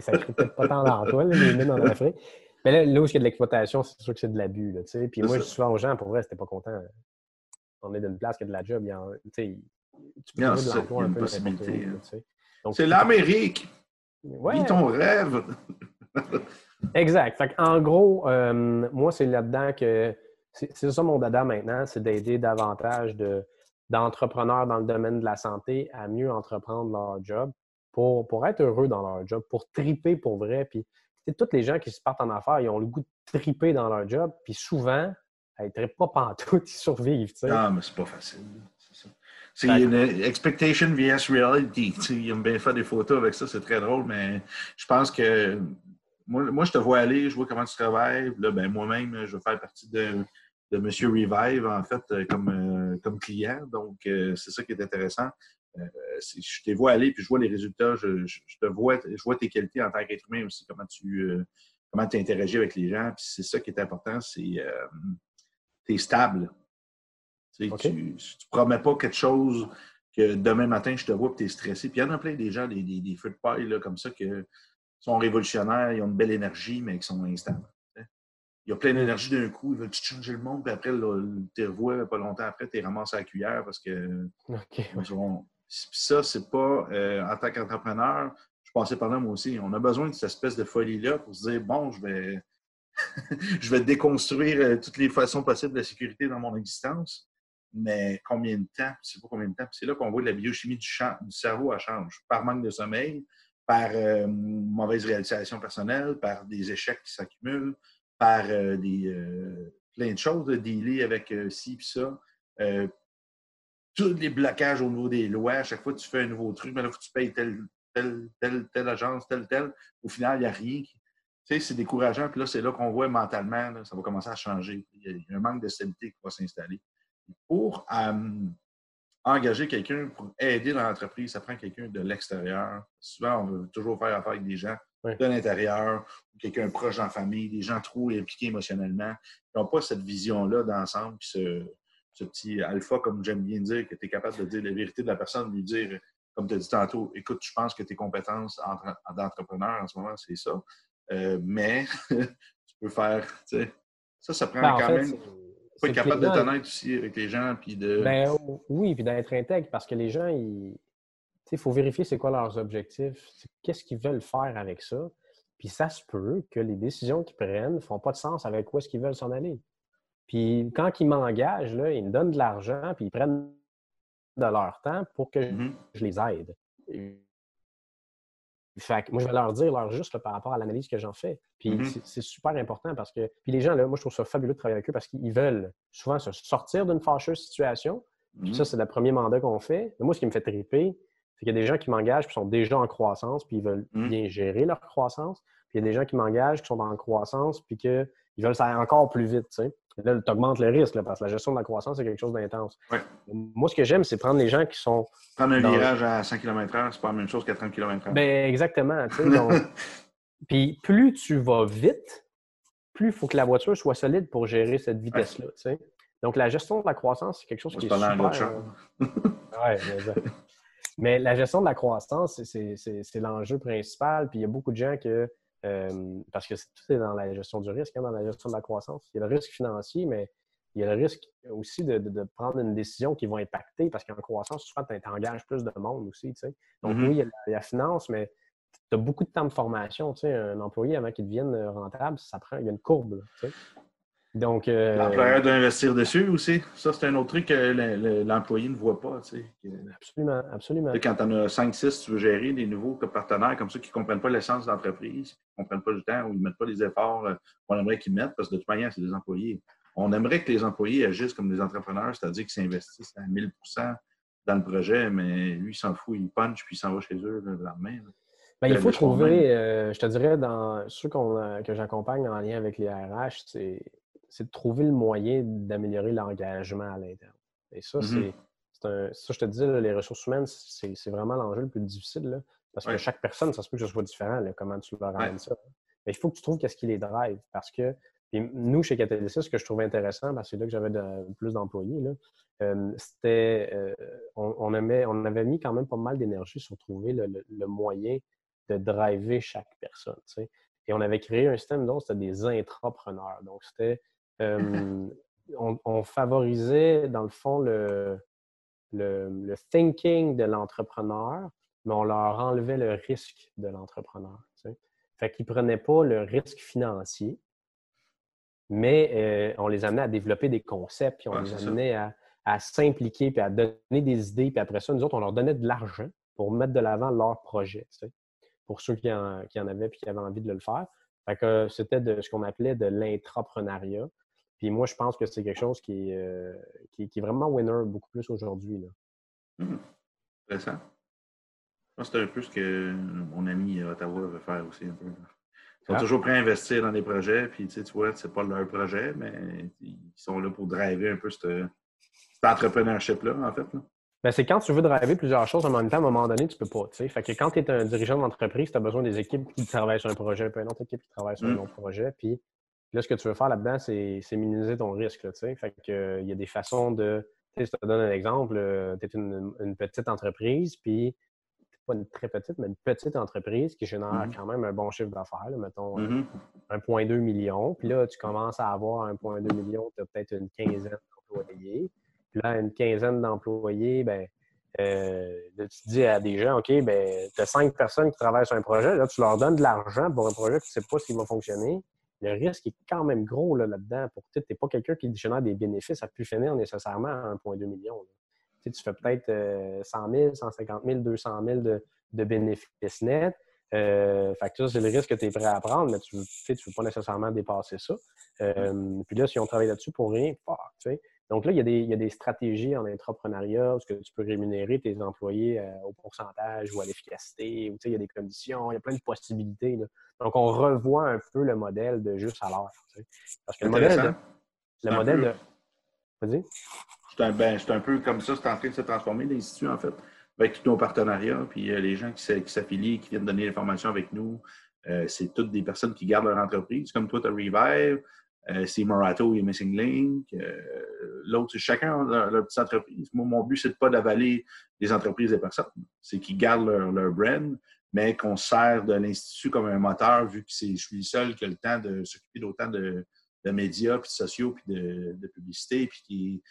ça ne crée peut-être pas tant d'emplois, les mines en Afrique. Mais là, là où il y a de l'exploitation, c'est sûr que c'est de l'abus. là. Puis moi, ça. je dis souvent aux gens, pour vrai, c'était pas content. On est d'une place qui a de la job. il y en- tu peux Non, trouver de l'emploi a un une peu possibilité, hein. C'est l'Amérique. Ouais, ton rêve. Exact. Fait en gros, euh, moi, c'est là-dedans que c'est ça mon dada maintenant, c'est d'aider davantage de- d'entrepreneurs dans le domaine de la santé à mieux entreprendre leur job pour, pour être heureux dans leur job, pour triper pour vrai. Puis, tu sais, tous les gens qui se partent en affaires, ils ont le goût de triper dans leur job, puis souvent, ils ne trippent pas pantoute, ils survivent. tu sais. Ah, mais c'est pas facile. C'est ça. C'est D'accord. une expectation vs reality. Tu sais, ils aiment bien faire des photos avec ça, c'est très drôle, mais je pense que moi, moi, je te vois aller, je vois comment tu travailles. Là, ben, moi-même, je vais faire partie de, de Monsieur Revive, en fait, euh, comme, euh, comme client. Donc, euh, c'est ça qui est intéressant. Euh, je te vois aller, puis je vois les résultats, je, je- je te vois, je vois tes qualités en tant qu'être humain aussi, comment tu euh, comment tu interagis avec les gens. Puis c'est ça qui est important, c'est euh, tu es stable. Tu, tu promets pas quelque chose que demain matin, je te vois et tu es stressé. Puis il y en a plein des gens, des, des, des feux de paille là, comme ça, qui sont révolutionnaires, ils ont une belle énergie, mais qui sont instables. Il a plein d'énergie d'un coup, veulent tout changer le monde, puis après, tu les revois pas longtemps après, tu es ramassé à la cuillère parce que OK. ils ont- Puis ça, c'est pas euh, en tant qu'entrepreneur, je passais par là moi aussi. On a besoin de cette espèce de folie-là pour se dire bon, je vais, je vais déconstruire euh, toutes les façons possibles de la sécurité dans mon existence. Mais combien de temps? C'est pas combien de temps. C'est là qu'on voit que la biochimie du, champ- du cerveau elle change. Par manque de sommeil, par euh, mauvaise réalisation personnelle, par des échecs qui s'accumulent, par euh, des, euh, plein de choses, de dealer avec euh, ci et ça. Tous les blocages au niveau des lois. À chaque fois que tu fais un nouveau truc, mais là, faut que tu payes telle, telle, telle, telle agence, telle, telle. Au final, il n'y a rien. qui- Tu sais, c'est décourageant. Puis là, c'est là qu'on voit mentalement, ça va commencer à changer. Il y a- un manque de stabilité qui va s'installer. Pour engager quelqu'un, pour aider dans l'entreprise, ça prend quelqu'un de l'extérieur. Souvent, on veut toujours faire affaire avec des gens. De l'intérieur, ou quelqu'un proche dans la famille, des gens trop impliqués émotionnellement, qui n'ont pas cette vision-là d'ensemble, puis ce, ce petit alpha, comme j'aime bien dire, que tu es capable de dire la vérité de la personne, lui dire, comme tu as dit tantôt, écoute, je pense que tes compétences entre- d'entrepreneur en ce moment, c'est ça. Euh, mais tu peux faire, tu sais, ça, ça prend Ben, en quand fait, même. c'est être capable d'être gens- honnête aussi avec les gens, puis de. Ben, oui, puis d'être intègre, parce que les gens, ils... il faut vérifier c'est quoi leurs objectifs, qu'est-ce qu'ils veulent faire avec ça. Puis ça se peut que les décisions qu'ils prennent ne font pas de sens avec où est-ce qu'ils veulent s'en aller. Puis quand ils m'engagent, là, ils me donnent de l'argent, puis ils prennent de leur temps pour que Mhm. je les aide. Fait que moi, je vais leur dire leur juste là, par rapport à l'analyse que j'en fais. Puis Mhm. c'est- c'est super important parce que. Puis les gens, là, moi, je trouve ça fabuleux de travailler avec eux parce qu'ils veulent souvent se sortir d'une fâcheuse situation. Puis Mhm. ça, c'est le premier mandat qu'on fait. Mais moi, ce qui me fait triper, c'est qu'il y a des gens qui m'engagent qui sont déjà en croissance, puis ils veulent Mhm. bien gérer leur croissance. Puis il y a des gens qui m'engagent qui sont en croissance, puis qu'ils veulent ça encore plus vite. Et Là, tu augmentes le risque, là, parce que la gestion de la croissance, c'est quelque chose d'intense. Ouais. Moi, ce que j'aime, c'est prendre les gens qui sont Prendre un dans- virage à 100 km/h, c'est pas la même chose qu'à 30 km/h. Ben, exactement. donc- Puis plus tu vas vite, plus il faut que la voiture soit solide pour gérer cette vitesse-là. Donc, la gestion de la croissance, c'est quelque chose qui est super... euh, ouais, mais, mais la gestion de la croissance, c'est- l'enjeu principal. Puis il y a beaucoup de gens que... euh, parce que c'est- tout est dans la gestion du risque, hein, dans la gestion de la croissance. Il y a le risque financier, mais il y a le risque aussi de, de- de prendre une décision qui va impacter, parce qu'en croissance, souvent, tu engages plus de monde aussi. tu sais. Donc, Mhm. oui, il y a la, la finance, mais as beaucoup de temps de formation. Tu sais, un employé, avant qu'il devienne rentable, ça prend, il y a une courbe. tu sais. Donc. Euh, L'employeur doit investir dessus aussi. Ça, c'est un autre truc que l'employé ne voit pas. Tu sais. Absolument, absolument. quand tu en as 5-6, tu veux gérer des nouveaux partenaires comme ça qui ne comprennent pas l'essence de l'entreprise, qui ne comprennent pas le temps ou ils ne mettent pas les efforts euh, qu'on aimerait qu'ils mettent, parce que de toute manière, c'est des employés. On aimerait que les employés agissent comme des entrepreneurs, c'est-à-dire qu'ils s'investissent à 1000% dans le projet, mais lui, il s'en fout, il punch puis il s'en va chez eux le lendemain. Ben, il faut trouver, euh, je te dirais, dans ceux que j'accompagne en lien avec les RH, c'est c'est de trouver le moyen d'améliorer l'engagement à l'interne. Et ça, mm-hmm. c'est un. Ça, je te dis, les ressources humaines, c'est vraiment l'enjeu le plus difficile. parce que chaque personne, ça se peut que ce soit différent, comment tu leur ramènes ça. Mais il faut que tu trouves qu'est-ce qui les drive. Parce que nous, chez Catalysis, ce que je trouvais intéressant, parce que c'est là que j'avais plus d'employés, euh, c'était euh, on, on, avait mis quand même pas mal d'énergie sur trouver le, moyen de driver chaque personne. Et on avait créé un système dont c'était des intrapreneurs. Donc, c'était on, favorisait, dans le fond, le, le, thinking de l'entrepreneur, mais on leur enlevait le risque de l'entrepreneur. Fait qu'ils ne prenaient pas le risque financier, mais on les amenait à développer des concepts, puis on les amenait à, s'impliquer, puis à donner des idées, puis après ça, nous autres, on leur donnait de l'argent pour mettre de l'avant leur projet, pour ceux qui en, qui en, avaient et qui avaient envie de le faire. Fait que c'était de ce qu'on appelait de l'intrapreneuriat. Puis moi, je pense que c'est quelque chose qui est, euh, qui, est vraiment winner beaucoup plus aujourd'hui. Mmh. Intéressant. C'est un peu ce que mon ami à Ottawa veut faire aussi un peu. Ils sont ah. toujours prêts à investir dans des projets, puis tu, sais, tu vois, c'est pas leur projet, mais ils sont là pour driver un peu cet entrepreneurship-là, en fait. Ben, c'est quand tu veux driver plusieurs choses en même temps, à un moment donné, tu peux pas. Fait que quand tu es un dirigeant d'entreprise, tu as besoin des équipes qui travaillent sur un projet, puis une autre équipe qui travaille sur un mmh. autre projet. Puis Là, ce que tu veux faire là-dedans, c'est minimiser ton risque. Là, fait que, euh, il y a des façons de. Je te donne un exemple. Euh, tu es une, petite entreprise, puis pas une très petite, mais une petite entreprise qui génère mm-hmm. quand même un bon chiffre d'affaires, mettons 1,2 mm-hmm. million. Puis là, tu commences à avoir 1,2 million, tu as peut-être une quinzaine d'employés. Puis là, une quinzaine d'employés, ben, euh, tu dis à des gens, OK, ben, tu as cinq personnes qui travaillent sur un projet, là, tu leur donnes de l'argent pour un projet, tu ne sais pas s'il va fonctionner le risque est quand même gros là-dedans. pour tu n'es pas quelqu'un qui génère des bénéfices à plus finir nécessairement à 1,2 million. Tu, fais peut-être 100 000, 150 000, 200 000 de, bénéfices nets. Euh, fait que ça, c'est le risque que tu es prêt à prendre, mais tu ne veux pas nécessairement dépasser ça. Euh, puis là, si on travaille là-dessus pour rien, tu sais. Donc là, il y, a des, stratégies en entrepreneuriat où tu peux rémunérer tes employés euh, au pourcentage ou à l'efficacité, ou il y a des conditions, il y a plein de possibilités. Donc, on revoit un peu le modèle de juste à l'heure. Parce que le modèle de. Le modèle de. Vas-y. C'est un, ben, un, peu comme ça, c'est en train de se transformer, l'Institut, en fait, avec tous nos partenariats, puis euh, les gens qui s'affilient, qui viennent donner l'information avec nous. Euh, c'est toutes des personnes qui gardent leur entreprise, comme toi, tu as Revive, c'est Morato et Missing Link. Euh, l'autre, c'est chacun leur, leur, petite entreprise. Moi, mon but, c'est de pas d'avaler les entreprises des personnes. C'est qu'ils gardent leur, brand, mais qu'on sert de l'Institut comme un moteur, vu que je suis le seul qui a le temps de s'occuper d'autant de, médias, puis de sociaux, puis de, publicité, puis qui,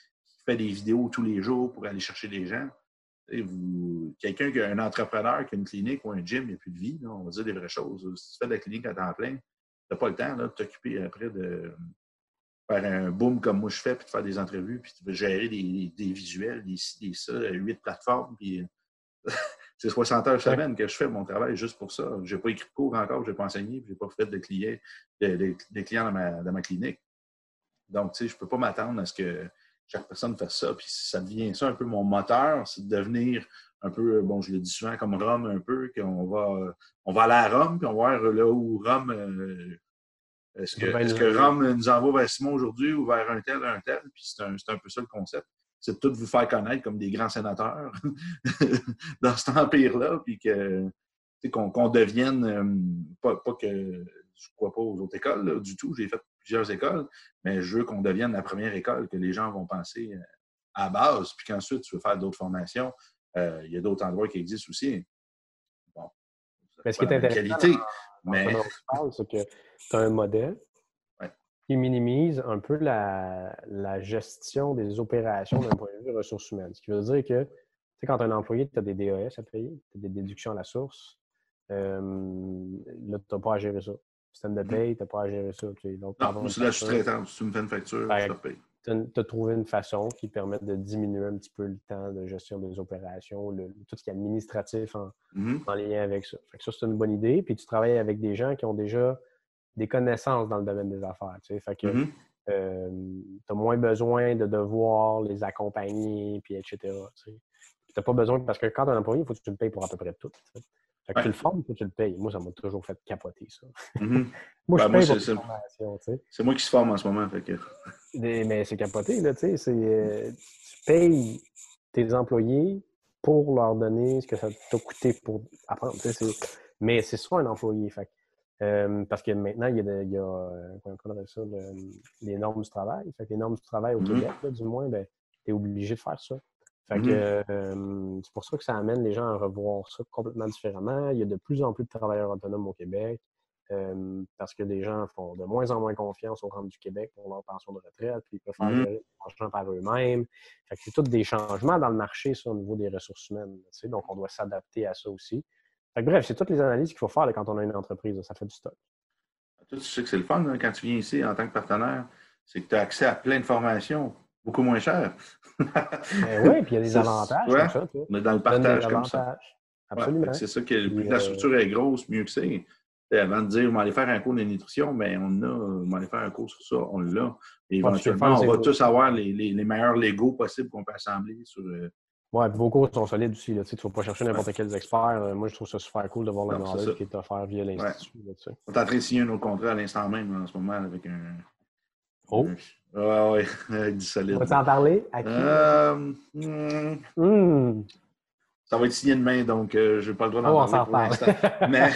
fait des vidéos tous les jours pour aller chercher des gens. Quelqu'un qui a un entrepreneur, qui a une clinique ou un gym, il n'y a plus de vie. on va dire des vraies choses. Si tu fais de la clinique à temps plein, n'as pas le temps de t'occuper après de faire un boom comme moi je fais, puis de faire des entrevues, puis de gérer des, visuels, des des ça, huit plateformes, puis c'est 60 heures semaine que je fais mon travail juste pour ça. Je n'ai pas écrit de cours encore, je n'ai pas enseigné, je n'ai pas fait de clients, de, clients dans ma, clinique. Donc, tu sais, je ne peux pas m'attendre à ce que chaque personne fasse ça. Puis ça devient ça un peu mon moteur, c'est de devenir un peu, bon, je le dis souvent comme Rome un peu, qu'on va, on va aller à Rome, puis on va voir là où Rome. Euh, est-ce que, est que, Rome nous envoie vers Simon aujourd'hui ou vers un tel, un tel? Puis c'est un, un, peu ça le concept. C'est de tout vous faire connaître comme des grands sénateurs dans cet empire-là, puis que qu'on devienne, euh, pas, pas, que je ne crois pas aux autres écoles du tout, j'ai fait plusieurs écoles, mais je veux qu'on devienne la première école que les gens vont penser euh, à base, puis qu'ensuite tu veux faire d'autres formations, euh, il y a d'autres endroits qui existent aussi. Bon, mais ce qui est intéressant, qualité, mais... c'est que tu as un modèle qui minimise un peu la, gestion des opérations d'un point de vue ressources humaines. Ce qui veut dire que, tu sais, quand tu as un employé, tu as des DAS à payer, tu as des déductions à la source, euh, là, tu n'as pas à gérer ça. Système de paye, tu n'as pas à gérer ça. Tu sais, donc, Non, pardon, c'est la sous-traitance. Si tu me fais une facture, je te paye. tu as trouvé une façon qui permet de diminuer un petit peu le temps de gestion des opérations, le- tout ce qui est administratif en, Mhm. en lien avec ça. Fait que ça, c'est une bonne idée. Puis tu travailles avec des gens qui ont déjà des connaissances dans le domaine des affaires. tu sais. Fait que Mhm. tu as moins besoin de devoir les accompagner, puis etc. Tu n'as pas besoin, parce que quand tu es un employé, il faut que tu le payes pour à peu près tout. tu sais. Fait que Ouais. tu le formes, que tu le payes. Moi, ça m'a toujours fait capoter, ça. Mhm. Moi, Ben, je paye c'est- c'est- la formation, tu sais. C'est moi qui se forme en ce moment. Fait que... Mais c'est capoté, là, tu sais. euh, tu payes tes employés pour leur donner ce que ça t'a coûté pour apprendre. tu sais, c'est- Mais c'est soit un employé. Fait, euh, parce que maintenant, il y a, de- il y a euh, on appelle ça, le- les normes du travail. Fait que les normes du travail au Mhm. Québec, là, du moins, ben, tu es obligé de faire ça. Fait que, euh, c'est pour ça que ça amène les gens à revoir ça complètement différemment. Il y a de plus en plus de travailleurs autonomes au Québec. Euh, parce que les gens font de moins en moins confiance au rang du Québec pour leur pension de retraite, puis ils préfèrent Mhm. gérer l'argent par eux-mêmes. Fait que c'est tous des changements dans le marché, ça, au niveau des ressources humaines. tu sais, donc, on doit s'adapter à ça aussi. Fait que, bref, c'est toutes les analyses qu'il faut faire là, quand on a une entreprise. là. Ça fait du stock. Tu sais que c'est le fun hein, quand tu viens ici en tant que partenaire, c'est que tu as accès à plein de formations beaucoup moins chères. Ben oui, puis il y a des avantages ouais. comme ça. On est dans le partage comme ça. Ouais, Absolument. c'est ça que plus la euh, structure est grosse, mieux que c'est. Avant de dire, on va aller faire un cours de nutrition, mais on a, on va aller faire un cours sur ça, on l'a. Et Ouais, éventuellement, on va tous avoir les, les, les meilleurs Legos possibles qu'on peut assembler sur. euh, Ouais, puis vos cours sont solides aussi. Là, tu sais, ne vas pas chercher n'importe quel expert. Euh, Moi, je trouve ça super cool de voir le Non, knowledge qui est offert via l'Institut. On est en train de signer un autre contrat à l'instant même en ce moment avec un. Oh. Ouais, ouais, avec du solide. On va t'en parler? À qui? Euh, hmm, Hmm. ça va être signé demain, donc euh, je n'ai pas le droit d'en Oh, on parler s'en pour. Mais